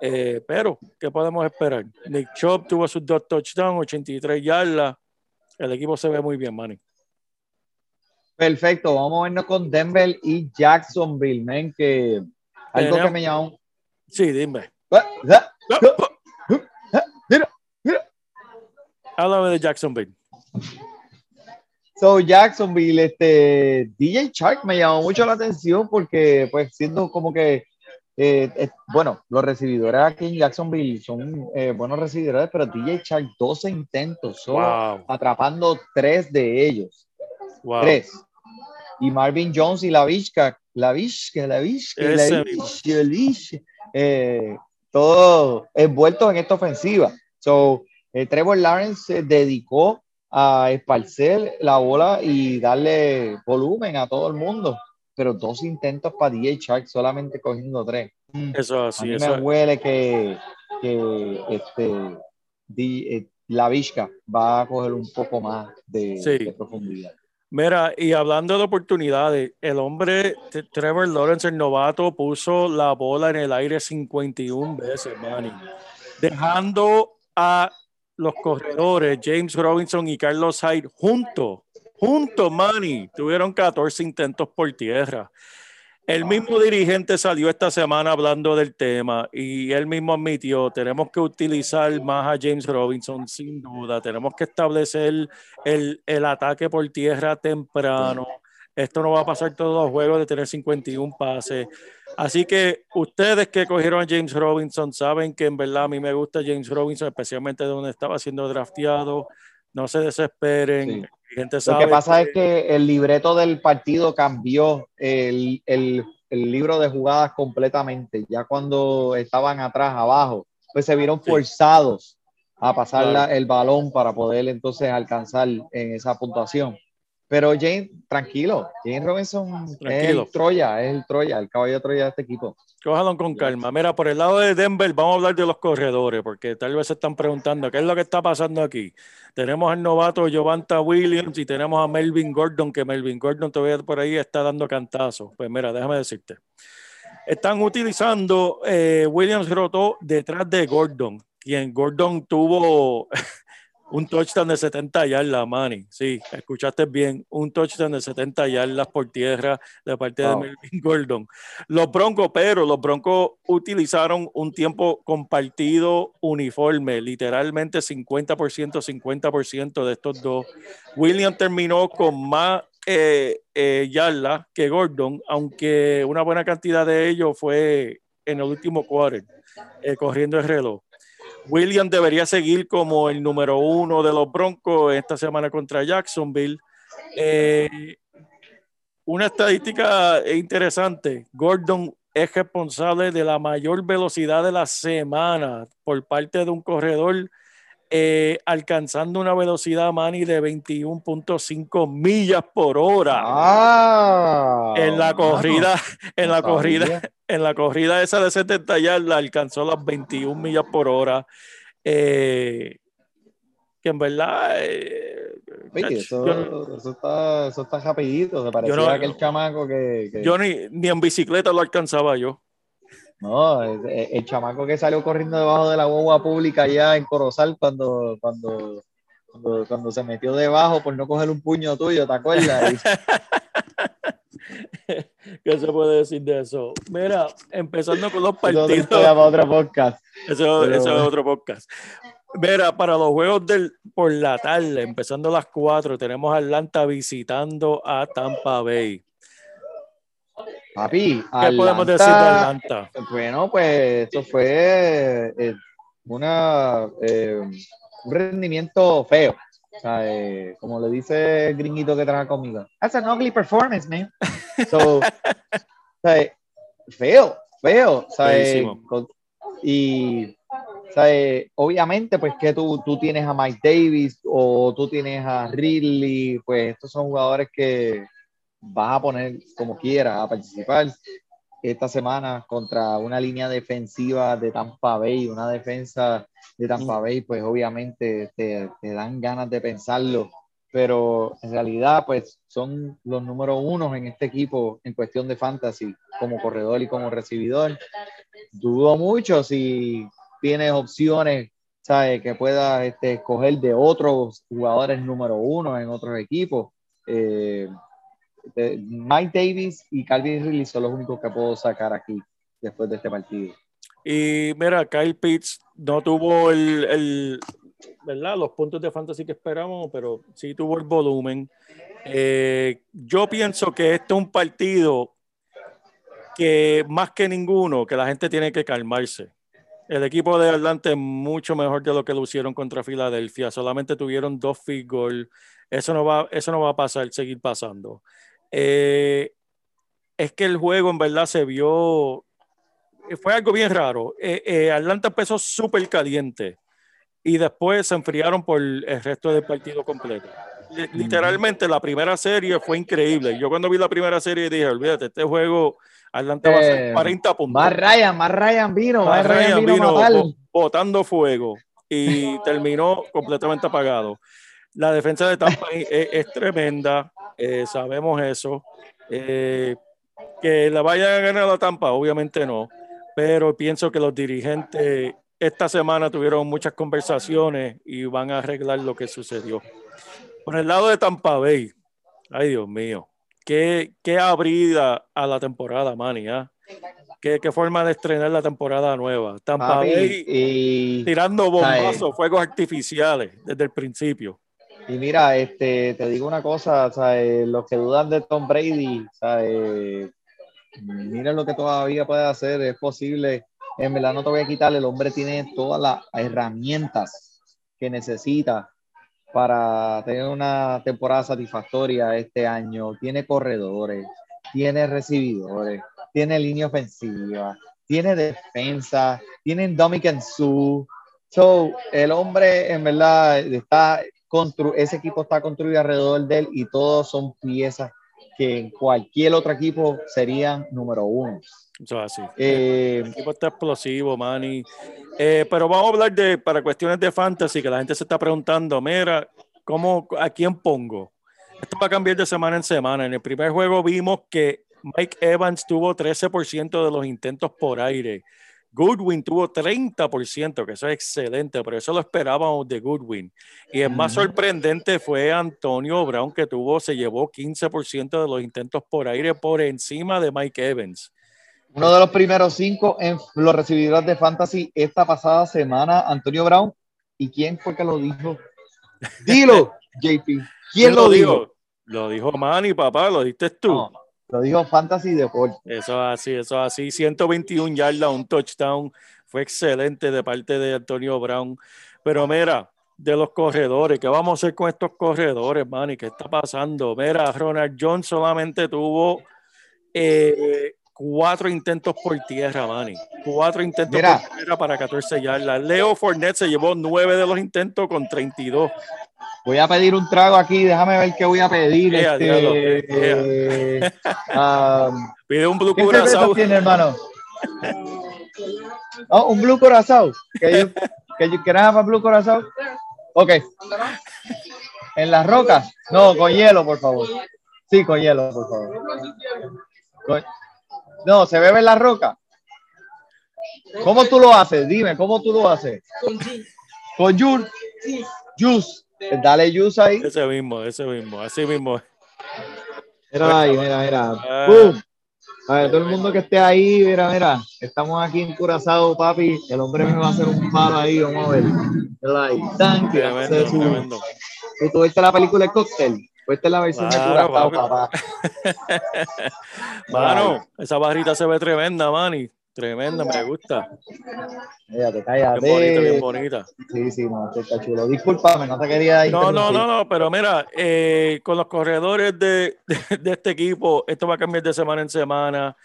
Eh, pero, ¿qué podemos esperar? Nick Chubb tuvo sus dos touchdowns, 83 yardas. El equipo se ve muy bien, Manny. Perfecto, vamos a vernos con Denver y Jacksonville, men, que algo que me llamó. Sí, dime. Háblame de Jacksonville. So, Jacksonville, este, DJ Shark me llamó mucho la atención porque, pues, siendo como que, eh, eh, bueno, los recibidores aquí en Jacksonville son eh, buenos recibidores, pero DJ Shark, 12 intentos, solo Wow, atrapando tres de ellos. wow. Tres. Y Marvin Jones y la Vizca, la Vizca, la Vizca, la Ese Vizca, la Vizca, eh, todos envueltos en esta ofensiva. So, eh, Trevor Lawrence se dedicó a esparcer la bola y darle volumen a todo el mundo, pero dos intentos para DJ Shark, solamente cogiendo tres. Mm. Eso A así, mí eso me huele que, que este, di- eh, la Vizca va a coger un poco más de, Sí. de profundidad. Mira, y hablando de oportunidades, el hombre, Trevor Lawrence, el novato, puso la bola en el aire 51 veces, Manny, dejando a los corredores James Robinson y Carlos Hyde juntos, juntos, Manny, tuvieron 14 intentos por tierra. El mismo dirigente salió esta semana hablando del tema y él mismo admitió, tenemos que utilizar más a James Robinson, sin duda, tenemos que establecer el, el ataque por tierra temprano. Esto no va a pasar todos los juegos de tener 51 pases. Así que ustedes que cogieron a James Robinson saben que en verdad a mí me gusta James Robinson, especialmente de donde estaba siendo drafteado. No se desesperen. Sí. Lo que pasa es que el libreto del partido cambió el, el- el libro de jugadas completamente. Ya cuando estaban atrás, abajo, pues se vieron Sí. forzados a pasar Claro. la- el balón para poder entonces alcanzar en esa puntuación. Pero James, tranquilo, James Robinson es Tranquilo. el Troya, es el Troya, el caballo de Troya de este equipo. Cójalo con calma. Mira, por el lado de Denver, vamos a hablar de los corredores, porque tal vez se están preguntando qué es lo que está pasando aquí. Tenemos al novato Giovanta Williams y tenemos a Melvin Gordon, que Melvin Gordon todavía por ahí está dando cantazos. Pues mira, déjame decirte. Están utilizando, eh, Williams rotó detrás de Gordon, quien Gordon tuvo un touchdown de 70 yardas, Manny. Sí, escuchaste bien, un touchdown de 70 yardas por tierra de parte de. Melvin Gordon. Los Broncos, pero los Broncos utilizaron un tiempo compartido uniforme, literalmente 50%, 50% de estos dos. William terminó con más eh, eh, yardas que Gordon, aunque una buena cantidad de ellos fue en el último quarter, eh, corriendo el reloj. William debería seguir como el número uno de los Broncos esta semana contra Jacksonville. Eh, una estadística interesante, Gordon es responsable de la mayor velocidad de la semana por parte de un corredor, eh, alcanzando una velocidad, Manny, de 21.5 millas por hora. Ah, en la corrida, en la corrida, en la corrida esa de 70 yardas alcanzó las 21 millas por hora. Eh, que en verdad, eh, Oye, chacho, eso, yo, eso está, eso está rapidito, se parecía no- a aquel chamaco que, que- yo ni, ni en bicicleta lo alcanzaba yo. No, el, el chamaco que salió corriendo debajo de la guagua pública allá en Corozal cuando, cuando, cuando, cuando se metió debajo por no coger un puño tuyo, ¿te acuerdas? ¿Qué se puede decir de eso? Mira, empezando con los eso partidos. historia para otro podcast. Eso, Pero eso es otro podcast. Mira, para los juegos del, por la tarde, empezando a las 4, tenemos a Atlanta visitando a Tampa Bay. Papi, ¿Qué podemos decir de Atlanta? Bueno, pues esto fue eh, una, eh, un rendimiento feo. O sea, eh, como le dice el gringuito que trabaja conmigo. That's an ugly performance, man. So, o sea, feo, feo. O sea, con- y o sea, eh, obviamente, pues que tú, tú tienes a Mike Davis o tú tienes a Ridley, pues estos son jugadores que vas a poner como quieras a participar esta semana contra una línea defensiva de Tampa Bay, una defensa de Tampa Bay, pues obviamente te, te dan ganas de pensarlo, pero en realidad pues son los número uno en este equipo en cuestión de fantasy, como corredor y como recibidor. Dudo mucho si tienes opciones, ¿sabes? Que puedas este, escoger de otros jugadores número uno en otros equipos. Eh, Mike Davis y Calvin Ridley son los únicos que puedo sacar aquí después de este partido. Y mira, Kyle Pitts no tuvo el, ¿verdad? los puntos de fantasy que esperamos, pero sí tuvo el volumen. Eh, yo pienso que este es un partido que más que ninguno, que la gente tiene que calmarse. El equipo de Atlanta es mucho mejor de lo que lo hicieron contra Filadelfia. Solamente tuvieron dos field goal. Eso no va, eso no va a pasar, seguir pasando. Eh, es que el juego en verdad se vio fue algo bien raro. Eh, eh, Atlanta empezó súper caliente y después se enfriaron por el resto del partido completo. Li- Literalmente la primera serie fue increíble. Yo cuando vi la primera serie dije, olvídate, este juego Atlanta va a Eh, 40 puntos. Más Ryan, más Ryan vino, más Ryan, Ryan vino, vino matar. botando fuego y terminó completamente apagado. La defensa de Tampa es, es tremenda, eh, sabemos eso. Eh, que la vayan a ganar la Tampa, obviamente no, pero pienso que los dirigentes esta semana tuvieron muchas conversaciones y van a arreglar lo que sucedió. Por el lado de Tampa Bay, ay Dios mío, qué, qué abrida a la temporada, Manny, ¿ah? Qué, qué forma de estrenar la temporada nueva. Tampa Papi, Bay y, tirando bombazos, fuegos artificiales desde el principio. Y mira, este, te digo una cosa, ¿sabes? los que dudan de Tom Brady, ¿sabes? mira lo que todavía puede hacer, es posible, en verdad no te voy a quitar, el hombre tiene todas las herramientas que necesita para tener una temporada satisfactoria este año, tiene corredores, tiene recibidores, tiene línea ofensiva, tiene defensa, tiene Dominican Su. So, el hombre en verdad está constru ese equipo está construido alrededor de él y todos son piezas que en cualquier otro equipo serían número uno. Eso es así. Eh, El equipo está explosivo, Manny. Eh, pero vamos a hablar de, para cuestiones de fantasy, que la gente se está preguntando, mira, ¿cómo, ¿a quién pongo? Esto va a cambiar de semana en semana. En el primer juego vimos que Mike Evans tuvo 13% de los intentos por aire. Goodwin tuvo 30%, que eso es excelente, pero eso lo esperábamos de Goodwin. Y el más sorprendente fue Antonio Brown, que tuvo, se llevó 15% de los intentos por aire por encima de Mike Evans. uno de los primeros cinco en los recibidores de fantasy esta pasada semana, Antonio Brown. ¿Y quién fue que lo dijo? Dilo, JP. ¿Quién lo dijo? Lo dijo Manny, papá, lo diste tú. No, lo dijo Fantasy Deporte. Eso es así, eso es así. 121 yardas, un touchdown. Fue excelente de parte de Antonio Brown. Pero mira, de los corredores, ¿qué vamos a hacer con estos corredores, Manny? ¿Qué está pasando? Mira, Ronald Jones solamente tuvo eh, cuatro intentos por tierra, Manny. Cuatro intentos Mira. por tierra para 14 yardas. Leo Fournette se llevó nueve de los intentos con 32. Voy a pedir un trago aquí, déjame ver qué voy a pedir. Este, diablo, eh, um, Pide un Blue ¿Qué cerveza Curazao. tiene, hermano? Oh, un Blue Corazao. Que yo, que yo, ¿Quieres have a Blue Corazao? Ok. ¿En las rocas? No, con hielo, por favor. Sí, con hielo, por favor. Con- No, ¿se bebe en la roca? ¿Cómo tú lo haces? Dime, ¿cómo tú lo haces? Con juice. Juice. Dale juice ahí. Ese mismo, ese mismo, así mismo. Mira ahí, mira, mira. Ah. ¡Pum! A ver, todo el mundo que esté ahí, mira, mira. Estamos aquí en Curazao, papi. El hombre me va a hacer un palo ahí, vamos a ver. Mira ahí. Thank you. Tremendo, su- tremendo. ¿Tú tuviste la película El Cóctel? Pues esta es la versión de Claro, Curazao, papi. papá. Mano, esa barrita se ve tremenda, Manny. Tremenda, me gusta. Cállate, Bien bonita, bien cállate. bonita. Sí, sí, no, está chulo. Discúlpame, no te quería No, no, no, no, pero mira, eh, con los corredores de, de- de este equipo, esto va a cambiar de semana en semana.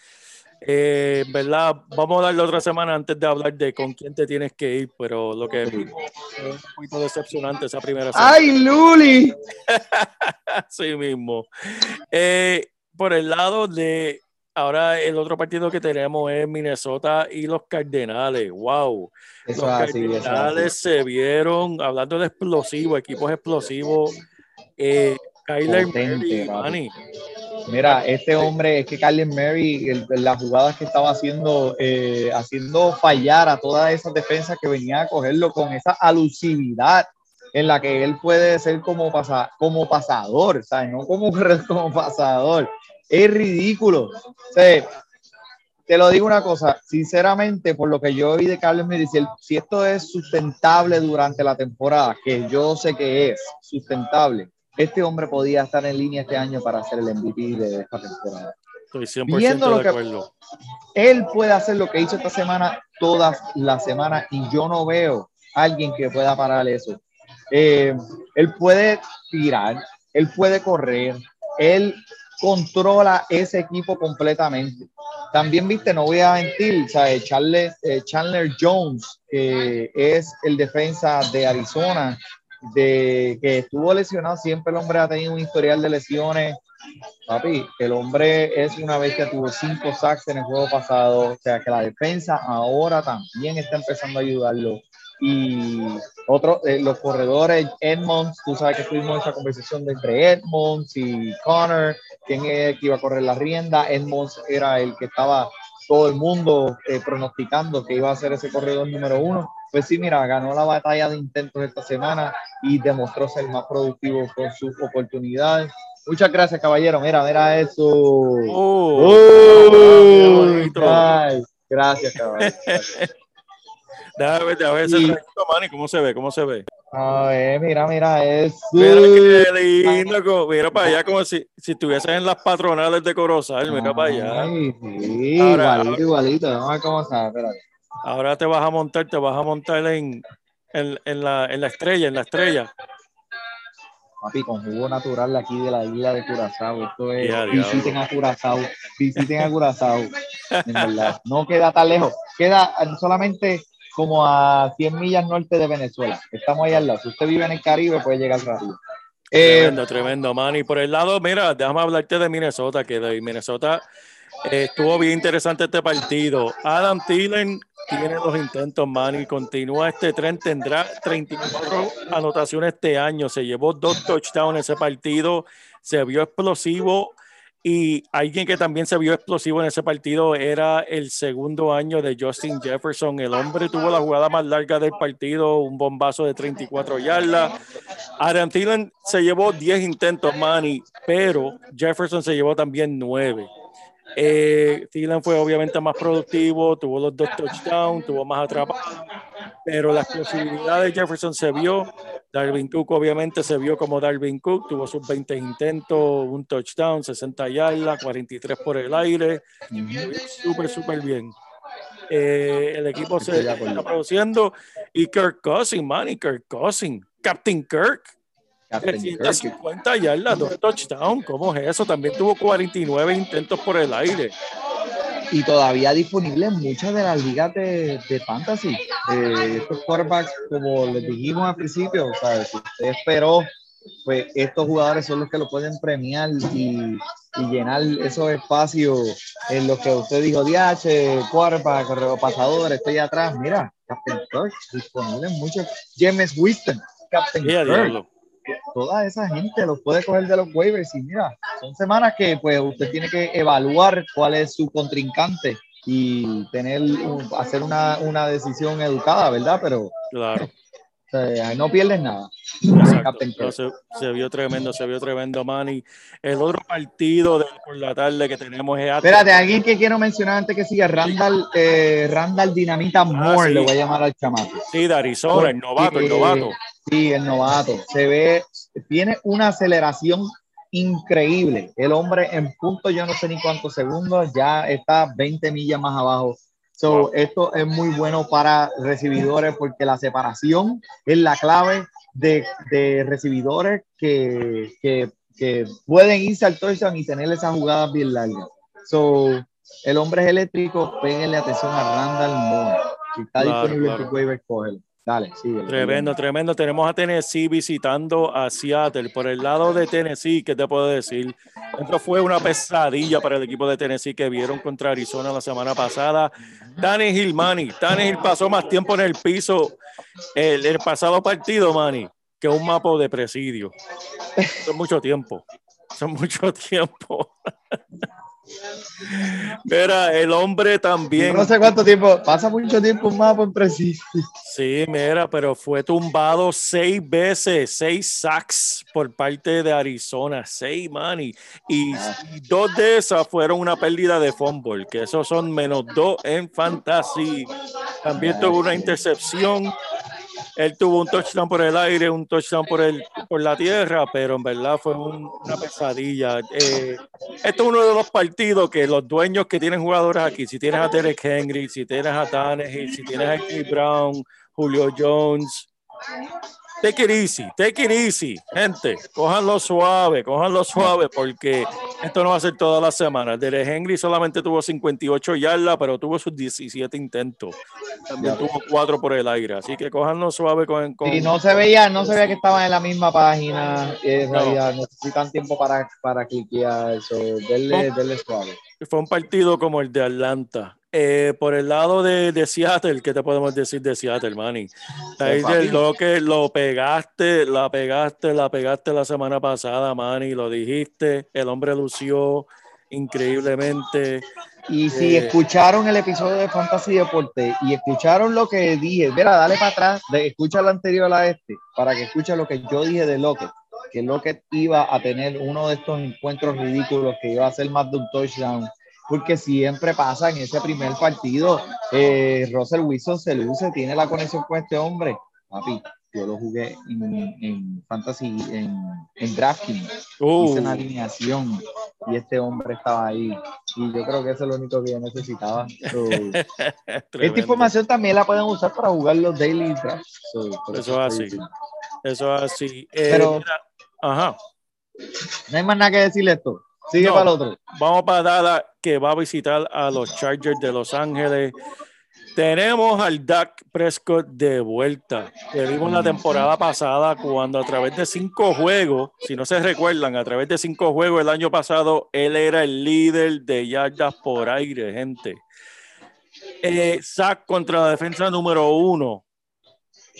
Eh, ¿Verdad? Vamos a darle otra semana antes de hablar de con quién te tienes que ir, pero lo que vimos es un poquito decepcionante esa primera semana. ¡Ay, Luli! Así mismo. Eh, por el lado de ahora el otro partido que tenemos es Minnesota y los Cardenales. Wow. Eso Los así, eso es así. Cardenales se vieron, hablando de explosivos, equipos explosivos. Eh, Kyler Potente, Murray. Mira, este hombre, es que Carlen Murray, el- las jugadas que estaba haciendo, eh, haciendo fallar a todas esas defensas que venía a cogerlo con esa alusividad en la que él puede ser como, pasa, como pasador, ¿sabes? No como como pasador. Es ridículo. O sea, te lo digo una cosa, sinceramente, por lo que yo vi de Carlos Murray, si, el- si esto es sustentable durante la temporada, que yo sé que es sustentable, este hombre podía estar en línea este año para ser el MVP de esta temporada. Estoy 100% Viendo lo de que- acuerdo. Él puede hacer lo que hizo esta semana todas las semanas y yo no veo a alguien que pueda parar eso. Eh, él puede tirar, él puede correr, él controla ese equipo completamente. También, viste, no voy a mentir, ¿sabes? Charles, eh, Chandler Jones, que es el defensa de Arizona, de que estuvo lesionado, siempre el hombre ha tenido un historial de lesiones. Papi, el hombre es una bestia, tuvo cinco sacks en el juego pasado, o sea que la defensa ahora también está empezando a ayudarlo. Y otros, eh, los corredores, Edmonds, tú sabes que tuvimos esa conversación entre Edmonds y Connor, quién es el que iba a correr la rienda. Edmonds era el que estaba todo el mundo eh, pronosticando que iba a ser ese corredor número uno. Pues sí, mira, ganó la batalla de intentos esta semana y demostró ser más productivo con sus oportunidades. Muchas gracias, caballero. Mira, mira eso. Oh, ¡Oh! Ay, gracias, caballero. Déjame ver, déjame ver ese Y- ¿cómo se ve? ¿Cómo se ve? A ver, mira, mira eso. Mira qué lindo, co- mira para allá como si, si estuviesen en las patronales de Corozal, mira para allá. Sí, Ahora- igualito, igualito. Vamos a ver cómo está. Espérate. Ahora te vas a montar, te vas a montar en, en, en la, en la estrella, en la estrella. Papi, con jugo natural de aquí de la isla de Curazao. Esto es. Ya, visiten diablo. a Curazao. Visiten a Curazao. En verdad. No queda tan lejos. Queda solamente como a 100 millas norte de Venezuela. Estamos ahí al lado. Si usted vive en el Caribe, puede llegar rápido. Tremendo, tremendo, Manny. Por el lado, mira, déjame hablarte de Minnesota, que de Minnesota eh, estuvo bien interesante este partido. Adam Thielen tiene los intentos, Manny. Continúa este tren, tendrá 34 anotaciones este año. Se llevó dos touchdowns en ese partido. Se vio explosivo. Y alguien que también se vio explosivo en ese partido era el segundo año de Justin Jefferson. El hombre tuvo la jugada más larga del partido, un bombazo de 34 yardas. Adam Thielen se llevó 10 intentos, Manny, pero Jefferson se llevó también 9. Eh, Thielen fue obviamente más productivo, tuvo los dos touchdowns, tuvo más atrapados, pero la explosividad de Jefferson se vio. Darwin Cook obviamente se vio como Darwin Cook, tuvo sus 20 intentos, un touchdown, 60 yardas, 43 por el aire, súper, súper bien. Eh, el equipo se está produciendo y Kirk Cousins, man, y Kirk Cousins, Captain Kirk. 350 yardas, dos touchdowns, ¿cómo es eso? También tuvo 49 intentos por el aire. y todavía disponible en muchas de las ligas de, de fantasy. Eh, estos quarterbacks, como les dijimos al principio, ¿sabes? si usted esperó, pues estos jugadores son los que lo pueden premiar y, y llenar esos espacios en los que usted dijo, DH, quarterback, correo pasador, estoy atrás. Mira, Captain Kirk, disponible en muchos. James Winston, Captain Kirk. Toda esa gente los puede coger de los waivers y mira, son semanas que pues usted tiene que evaluar cuál es su contrincante y tener hacer una, una decisión educada, ¿verdad? Pero Claro. o sea, no pierdes nada. Exacto. Se, se vio tremendo, se vio tremendo, Manny. El otro partido de por la tarde que tenemos es Espérate, alguien que quiero mencionar antes que siga, Randall, eh, Randall Dinamita Moore, sí. le voy a llamar al chamaco. Sí, de Arizona, el novato, el novato. Sí, el novato. Se ve, tiene una aceleración increíble. El hombre en punto, yo no sé ni cuántos segundos, ya está 20 millas más abajo. So, esto es muy bueno para recibidores porque la separación es la clave de, de recibidores que, que, que pueden irse al touchdown y tener esas jugadas bien largas. So, el hombre es eléctrico, péguenle atención a Randall Moore. Si está Claro, disponible en claro. tu waiver, cógelo. Tremendo, tremendo. Tenemos a Tennessee visitando a Seattle. Por el lado de Tennessee, ¿qué te puedo decir? Esto fue una pesadilla para el equipo de Tennessee que vieron contra Arizona la semana pasada. Tannehill, Manny. Tannehill pasó más tiempo en el piso el, el pasado partido, Manny, que un mapa de presidio. Es mucho tiempo. Es mucho tiempo. Mira, el hombre también. No sé cuánto tiempo, pasa mucho tiempo más por preciso. Sí, mira, pero fue tumbado seis veces, seis sacks por parte de Arizona, seis. Y, y dos de esas fueron una pérdida de fumble, que esos son menos dos en fantasy. También tuvo una intercepción. Él tuvo un touchdown por el aire, un touchdown por, el, por la tierra, pero en verdad fue un- una pesadilla. Eh, esto es uno de los partidos que los dueños que tienen jugadores aquí, si tienes a Derek Henry, si tienes a Tannehill, si tienes a Steve Brown, Julio Jones, take it easy, take it easy, gente, cójanlo suave, cójanlo suave, porque esto no va a ser toda la semana. Derek Henry solamente tuvo 58 yardas, pero tuvo sus 17 intentos. También tuvo cuatro por el aire, así que cójanlo suave con... con Y no se veía, no se veía que estaban en la misma página. En No. realidad necesitan tiempo para, para cliquear eso. Denle, denle suave. Fue un partido como el de Atlanta. Eh, por el lado de, de Seattle, ¿qué te podemos decir de Seattle, Manny? Ahí del lo que lo pegaste, la pegaste, la pegaste la semana pasada, Manny, lo dijiste. El hombre lució increíblemente. Y si Eh. escucharon el episodio de Fantasy Deporte y escucharon lo que dije, mira, dale para atrás, de, escucha el anterior a este, para que escuche lo que yo dije de Lockett, que Lockett iba a tener uno de estos encuentros ridículos, que iba a ser más de un touchdown, porque siempre pasa en ese primer partido, eh, Russell Wilson se luce, tiene la conexión con este hombre, papi. Yo lo jugué en, en Fantasy, en, en DraftKings. Uh, hice una alineación y este hombre estaba ahí. Y yo creo que eso es lo único que yo necesitaba. So, esta información también la pueden usar para jugar los daily drafts. So, Eso es así. diciendo. Eso es así. Eh, Pero- mira, ajá. No hay más nada que decirle esto. Sigue No. para el otro. Vamos para Dallas, que va a visitar a los Chargers de Los Ángeles. Tenemos al Dak Prescott de vuelta. Que vimos la temporada pasada cuando a través de cinco juegos, si no se recuerdan, a través de cinco juegos el año pasado, él era el líder de yardas por aire, gente. Eh, sack contra la defensa número uno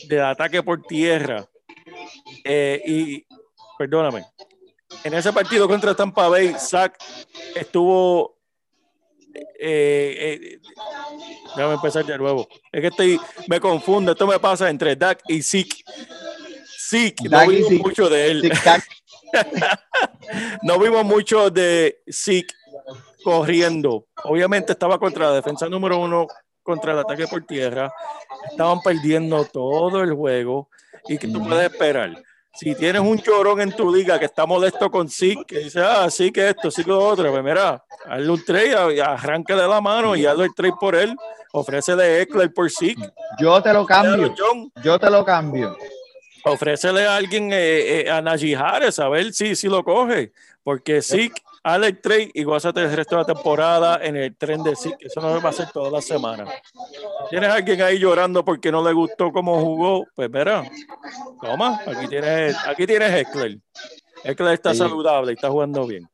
de ataque por tierra. Eh, y, perdóname, en ese partido contra Tampa Bay, Zach estuvo. eh, eh, déjame empezar de nuevo. Es que estoy, me confundo. Esto me pasa entre Dak y Zeke. Zeke, no Dak y vimos Zeke. mucho de él. No vimos mucho de Zeke corriendo. Obviamente estaba contra la defensa número uno, contra el ataque por tierra. Estaban perdiendo todo el juego. ¿Y que tú puedes esperar? Si tienes un llorón en tu liga que está molesto con Zeke, que dice, ah, sí que esto, sí que lo otro, pues mira, hazle un trade, y arráncale la mano y hazle el trade por él. Ofrécele Eckler por Zeke. Yo te lo cambio. Yo te lo cambio. ofrécele a alguien eh, eh, a Najee Harris a ver si, si lo coge, porque Zeke, Alex Trey y gózate el resto de la temporada en el tren de Zeke, eso no va a ser toda la semana. Tienes a alguien ahí llorando porque no le gustó cómo jugó, pues verá, toma, aquí tienes, aquí tienes Eckler. Eckler está Sí. saludable y está jugando bien.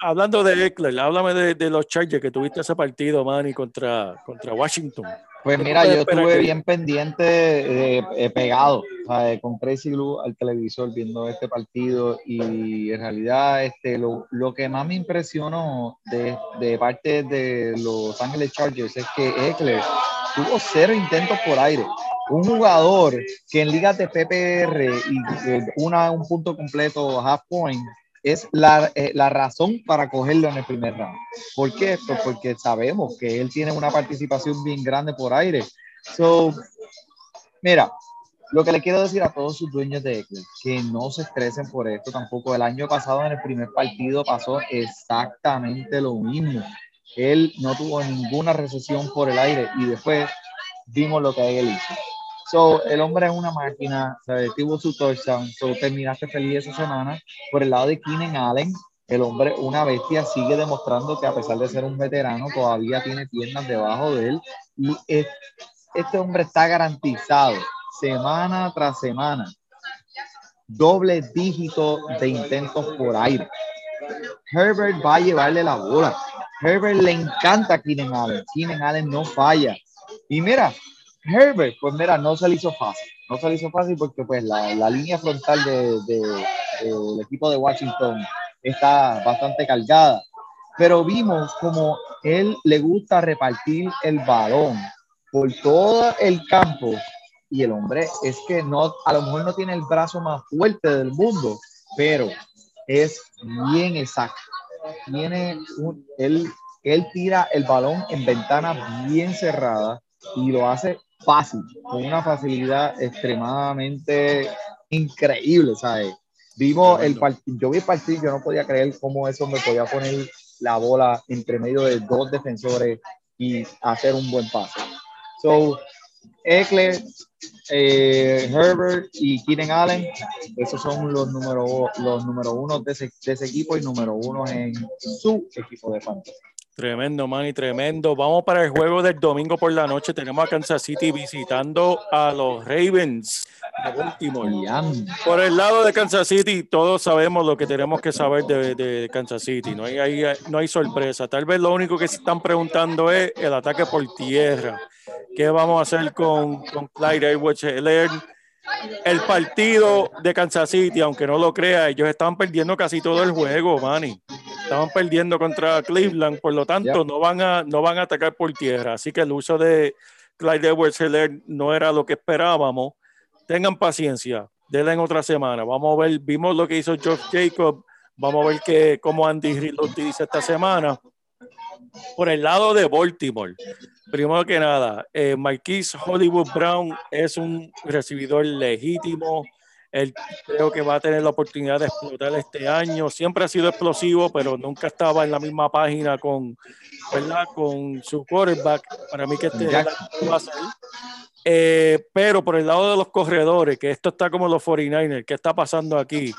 Hablando de Eckler, háblame de, de los Chargers que tuviste ese partido, Manny, contra, contra Washington. Pues ¿Qué mira, tú puedes yo estuve que- bien pendiente, eh, eh, pegado, ¿sabes? con Crazy Glue al televisor viendo este partido y en realidad este, lo, lo que más me impresionó de, de parte de Los Ángeles Chargers es que Eckler tuvo cero intentos por aire. Un jugador que en ligas de PPR y eh, una, un punto completo, half point, es la, eh, la razón para cogerlo en el primer round. ¿Por qué? Pues porque sabemos que él tiene una participación bien grande por aire. So, mira, Lo que le quiero decir a todos sus dueños de Eckler, que no se estresen por esto tampoco. El año pasado en el primer partido pasó exactamente lo mismo. Él no tuvo ninguna recesión por el aire y después vimos lo que él hizo. So, el hombre es una máquina, ¿sabes? tuvo su touchdown, so, terminaste feliz esa semana. Por el lado de Keenan Allen, el hombre, una bestia, sigue demostrando que a pesar de ser un veterano, todavía tiene piernas debajo de él. Y es, este hombre está garantizado semana tras semana. Doble dígito de intentos por aire. Herbert va a llevarle la bola. Herbert le encanta a Keenan Allen. Keenan Allen no falla. Y mira, Herbert, pues mira, no se le hizo fácil. No se le hizo fácil porque pues la, la línea frontal de, de, del equipo de Washington está bastante cargada. Pero vimos como él le gusta repartir el balón por todo el campo y el hombre es que no, a lo mejor no tiene el brazo más fuerte del mundo, pero es bien exacto. Tiene un, él, él tira el balón en ventana bien cerrada y lo hace fácil, con una facilidad extremadamente increíble, ¿sabes? Vimos el partido, yo vi el partido, yo no podía creer cómo eso me podía poner la bola entre medio de dos defensores y hacer un buen pase. So, Eckler, eh, Herbert y Keenan Allen, esos son los número, los número uno de ese, de ese equipo y número uno en su equipo de fantasy. Tremendo, Manny, tremendo. Vamos para el juego del domingo por la noche. Tenemos a Kansas City visitando a los Ravens. Por el lado de Kansas City, todos sabemos lo que tenemos que saber de, de Kansas City. No hay, hay- no hay sorpresa. Tal vez lo único que se están preguntando es el ataque por tierra. ¿Qué vamos a hacer con, con Clyde Edwards-Helaire? El partido de Kansas City, aunque no lo crea, ellos estaban perdiendo casi todo el juego, Manny. Estaban perdiendo contra Cleveland, por lo tanto, no, van a, no van a atacar por tierra. Así que el uso de Clyde Edwards-Helaire no era lo que esperábamos. Tengan paciencia, denle en otra semana. Vamos a ver, vimos lo que hizo George Jacob. Vamos a ver que, cómo Andy Reid lo utiliza esta semana. Por el lado de Baltimore, primero que nada, eh, Marquise Hollywood Brown es un recibidor legítimo. Él creo que va a tener la oportunidad de explotar este año. Siempre ha sido explosivo, pero nunca estaba en la misma página con, ¿verdad? con su quarterback. Para mí que este va a ser. Eh, pero por el lado de los corredores, que esto está como los 49ers, ¿qué está pasando aquí?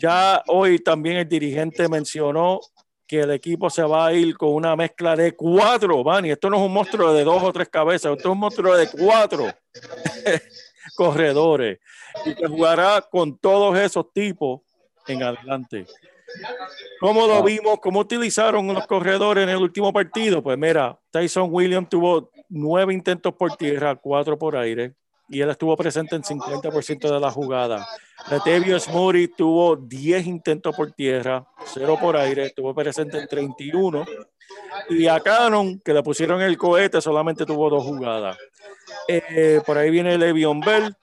Ya hoy también el dirigente mencionó que el equipo se va a ir con una mezcla de cuatro, Manny. Esto no es un monstruo de dos o tres cabezas, esto es un monstruo de cuatro corredores y que jugará con todos esos tipos en adelante. ¿Cómo lo Wow. vimos? ¿Cómo utilizaron los corredores en el último partido? Pues mira, Tyson Williams tuvo nueve intentos por tierra, cuatro por aire, y él estuvo presente en 50% de la jugada. Latavius Murray tuvo 10 intentos por tierra, cero por aire, estuvo presente en 31. Y a Cannon, que le pusieron el cohete, solamente tuvo dos jugadas. Eh, por ahí viene Le'Veon Bell.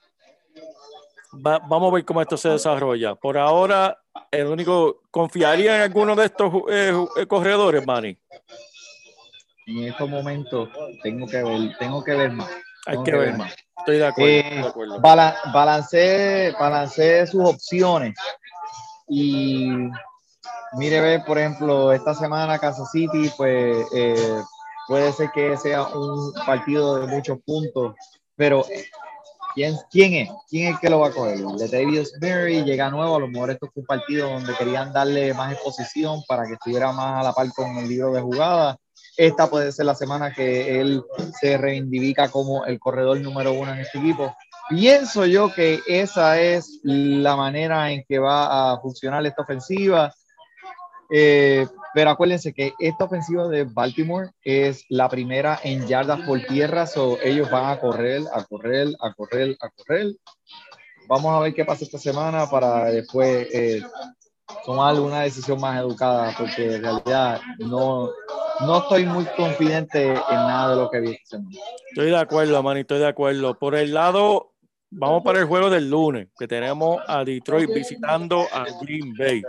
Va- vamos a ver cómo esto se desarrolla. Por ahora, el único, ¿confiaría en alguno de estos eh, eh, corredores, Manny? En estos momentos tengo que ver, tengo que ver más. Hay que ver más. Estoy de acuerdo. Eh, de acuerdo. Bala- balancee, balancee sus opciones. Y mire, ve, por ejemplo, esta semana Kansas City, pues eh, puede ser que sea un partido de muchos puntos, pero ¿quién, quién es? ¿Quién es el que lo va a coger? Latavius Murray llega nuevo, a lo mejor esto fue un partido donde querían darle más exposición para que estuviera más a la par con el libro de jugadas. Esta puede ser la semana que él se reivindica como el corredor número uno en este equipo. Pienso yo que esa es la manera en que va a funcionar esta ofensiva. Eh, pero acuérdense que esta ofensiva de Baltimore es la primera en yardas por tierra, so ellos van a correr, a correr, a correr, a correr. Vamos a ver qué pasa esta semana para después eh, tomar una decisión más educada, porque en realidad no, no estoy muy confidente en nada de lo que vi. Estoy de acuerdo, Manny, estoy de acuerdo. Por el lado, vamos para el juego del lunes, que tenemos a Detroit visitando a Green Bay.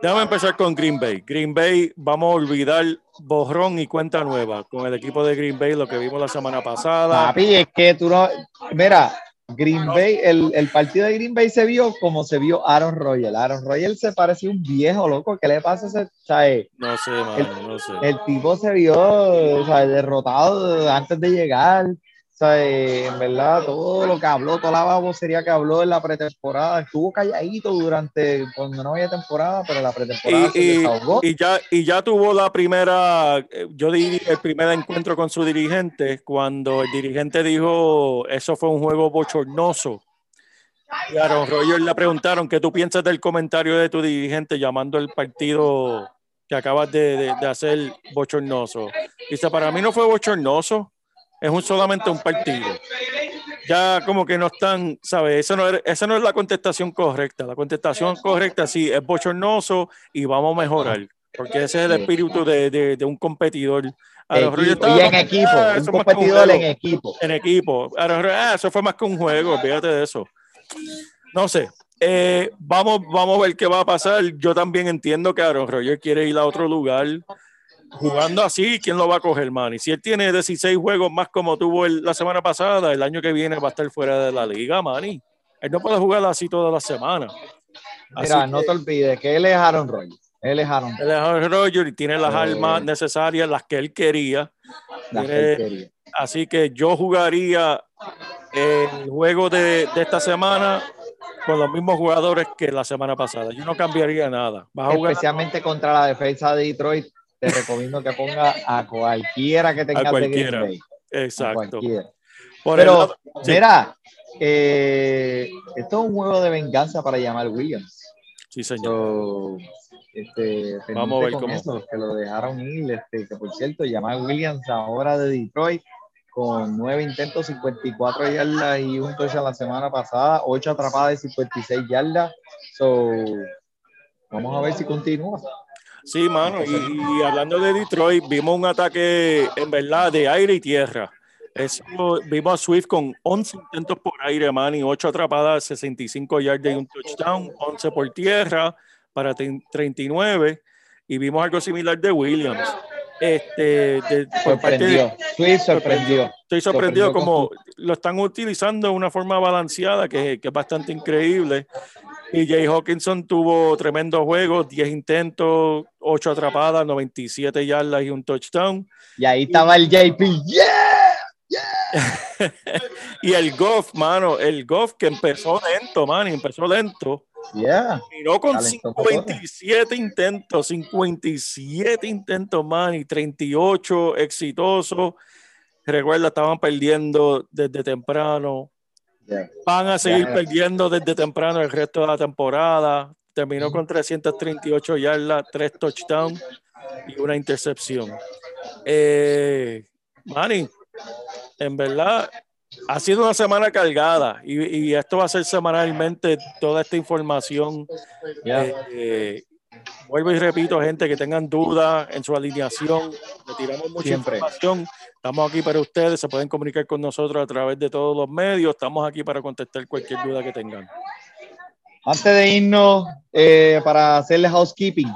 Déjame empezar con Green Bay. Green Bay, vamos a olvidar borrón y cuenta nueva con el equipo de Green Bay, lo que vimos la semana pasada. Papi, es que tú no. Mira, Green Bay, el, el partido de Green Bay se vio como se vio Aaron Rodgers. Aaron Rodgers se parecía un viejo loco. ¿Qué le pasa a ese? sea, eh, No sé, mano, no sé. el tipo se vio o sea, derrotado antes de llegar. Sea, eh, en verdad, todo lo que habló, toda la babosería que habló en la pretemporada, estuvo calladito durante cuando no había temporada, pero la pretemporada se Y, y- desahogó. y ya, y ya tuvo la primera, eh, yo diría el primer encuentro con su dirigente, cuando el dirigente dijo, eso fue un juego bochornoso. Y Aaron Rodgers le preguntaron, ¿qué tú piensas del comentario de tu dirigente llamando el partido que acabas de, de- de hacer bochornoso? Dice, para mí no fue bochornoso, es un, solamente un partido. Ya como que no están, ¿sabes? Esa no, es- esa no es la contestación correcta. La contestación correcta sí es bochornoso y vamos a mejorar. Porque ese es el espíritu de, de- de un competidor. Aaron Rodgers Equipo, y en equipo, "Ah, un que un competidor en juego". equipo. En equipo. "Ah, eso fue más que un juego, olvídate de eso. No sé. Eh, vamos, vamos a ver qué va a pasar. Yo también entiendo que Aaron Rodgers quiere ir a otro lugar. Jugando así, ¿quién lo va a coger, man? Y si él tiene 16 juegos más como tuvo el- la semana pasada, el año que viene va a estar fuera de la liga, man. Él no puede jugar así toda la semana. Así Mira, que no te olvides que él es Aaron Rodgers. Él es Aaron él es Aaron Rodgers y tiene las Eh. armas necesarias, las que él quería. la tiene- porquería. Así que yo jugaría el juego de, de esta semana con los mismos jugadores que la semana pasada. Yo no cambiaría nada. Vas a jugar Especialmente contra la defensa de Detroit, te recomiendo que ponga a cualquiera que tengas de cualquiera. Green Bay. A exacto. cualquiera. Por Pero, sí, mira, eh, esto es un juego de venganza para llamar Williams. sí, señor. So, este, Vamos a ver cómo- eso, que lo dejaron ir. Este, que por cierto, llamar Williams ahora de Detroit con nueve intentos, 54 yardas y un touchdown la semana pasada, ocho atrapadas de 56 yardas. So, vamos a ver si continúa. Sí, mano. Y, y hablando de Detroit, vimos un ataque en verdad de aire y tierra. Eso, vimos a Swift con 11 intentos por aire, man, y 8 atrapadas, 65 yardas y un touchdown, 11 por tierra para tre- 39. Y vimos algo similar de Williams. Este, de- Sorprendió. Swift sorprendió. Estoy sorprendido Sorprendió como lo están utilizando de una forma balanceada que, que es bastante increíble. Y Jay Hawkinson tuvo tremendo juego, 10 intentos, 8 atrapadas, 97 yardas y un touchdown. Y ahí estaba el JP. ¡Yeah! y el Goff, mano, el Goff que empezó lento, man, y empezó lento. Yeah. Miró con Talento 57 intentos, 57 intentos, man, y 38 exitosos. Recuerda, estaban perdiendo desde temprano. Yeah. Van a seguir perdiendo desde temprano el resto de la temporada. Terminó con 338 yardas, 3 touchdowns y una intercepción. Eh, Manny, en verdad, ha sido una semana cargada y, y esto va a ser semanalmente toda esta información. Yeah. Eh, vuelvo y repito, gente que tengan dudas en su alineación, le tiramos mucha Siempre. información. Estamos aquí para ustedes, se pueden comunicar con nosotros a través de todos los medios. Estamos aquí para contestar cualquier duda que tengan. Antes de irnos, eh, para hacerle housekeeping,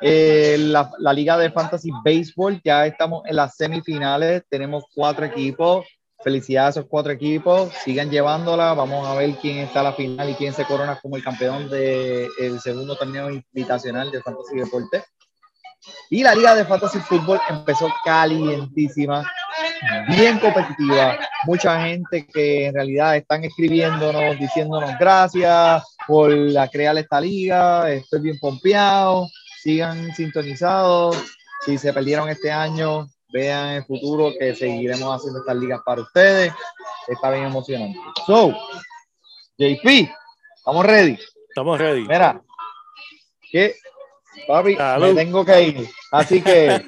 eh, la, la Liga de Fantasy Baseball, ya estamos en las semifinales, tenemos cuatro equipos. Felicidades a esos cuatro equipos, sigan llevándola. Vamos a ver quién está a la final y quién se corona como el campeón del segundo torneo invitacional de Fantasy Deporte. Y la Liga de Fantasy Fútbol empezó calientísima, bien competitiva. Mucha gente que en realidad están escribiéndonos, diciéndonos gracias por crear esta liga. Estoy bien pompeado. Sigan sintonizados. Si se perdieron este año, vean el futuro que seguiremos haciendo estas ligas para ustedes. Está bien emocionante. So, JP, estamos ready. Estamos ready. Mira, que papi, Salud. me tengo que ir. Así que,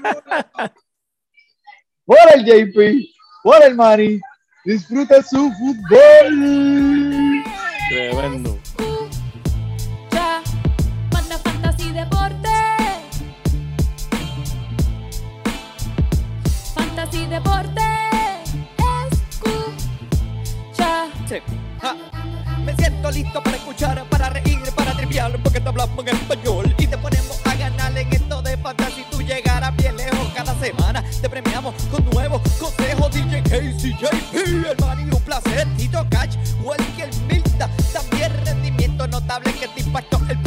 por el JP, por el Mari, disfruta su fútbol. Tremendo. Deporte. Escucha. Ja. Me siento listo para escuchar, para reír, para triviar, porque te hablamos en español y te ponemos a ganar en esto de fantasy. Tú llegarás bien lejos cada semana. Te premiamos con nuevo consejo DJ KCJP, el Manny, un placer, Tito Catch, Welker Milta, también rendimiento notable que te impactó el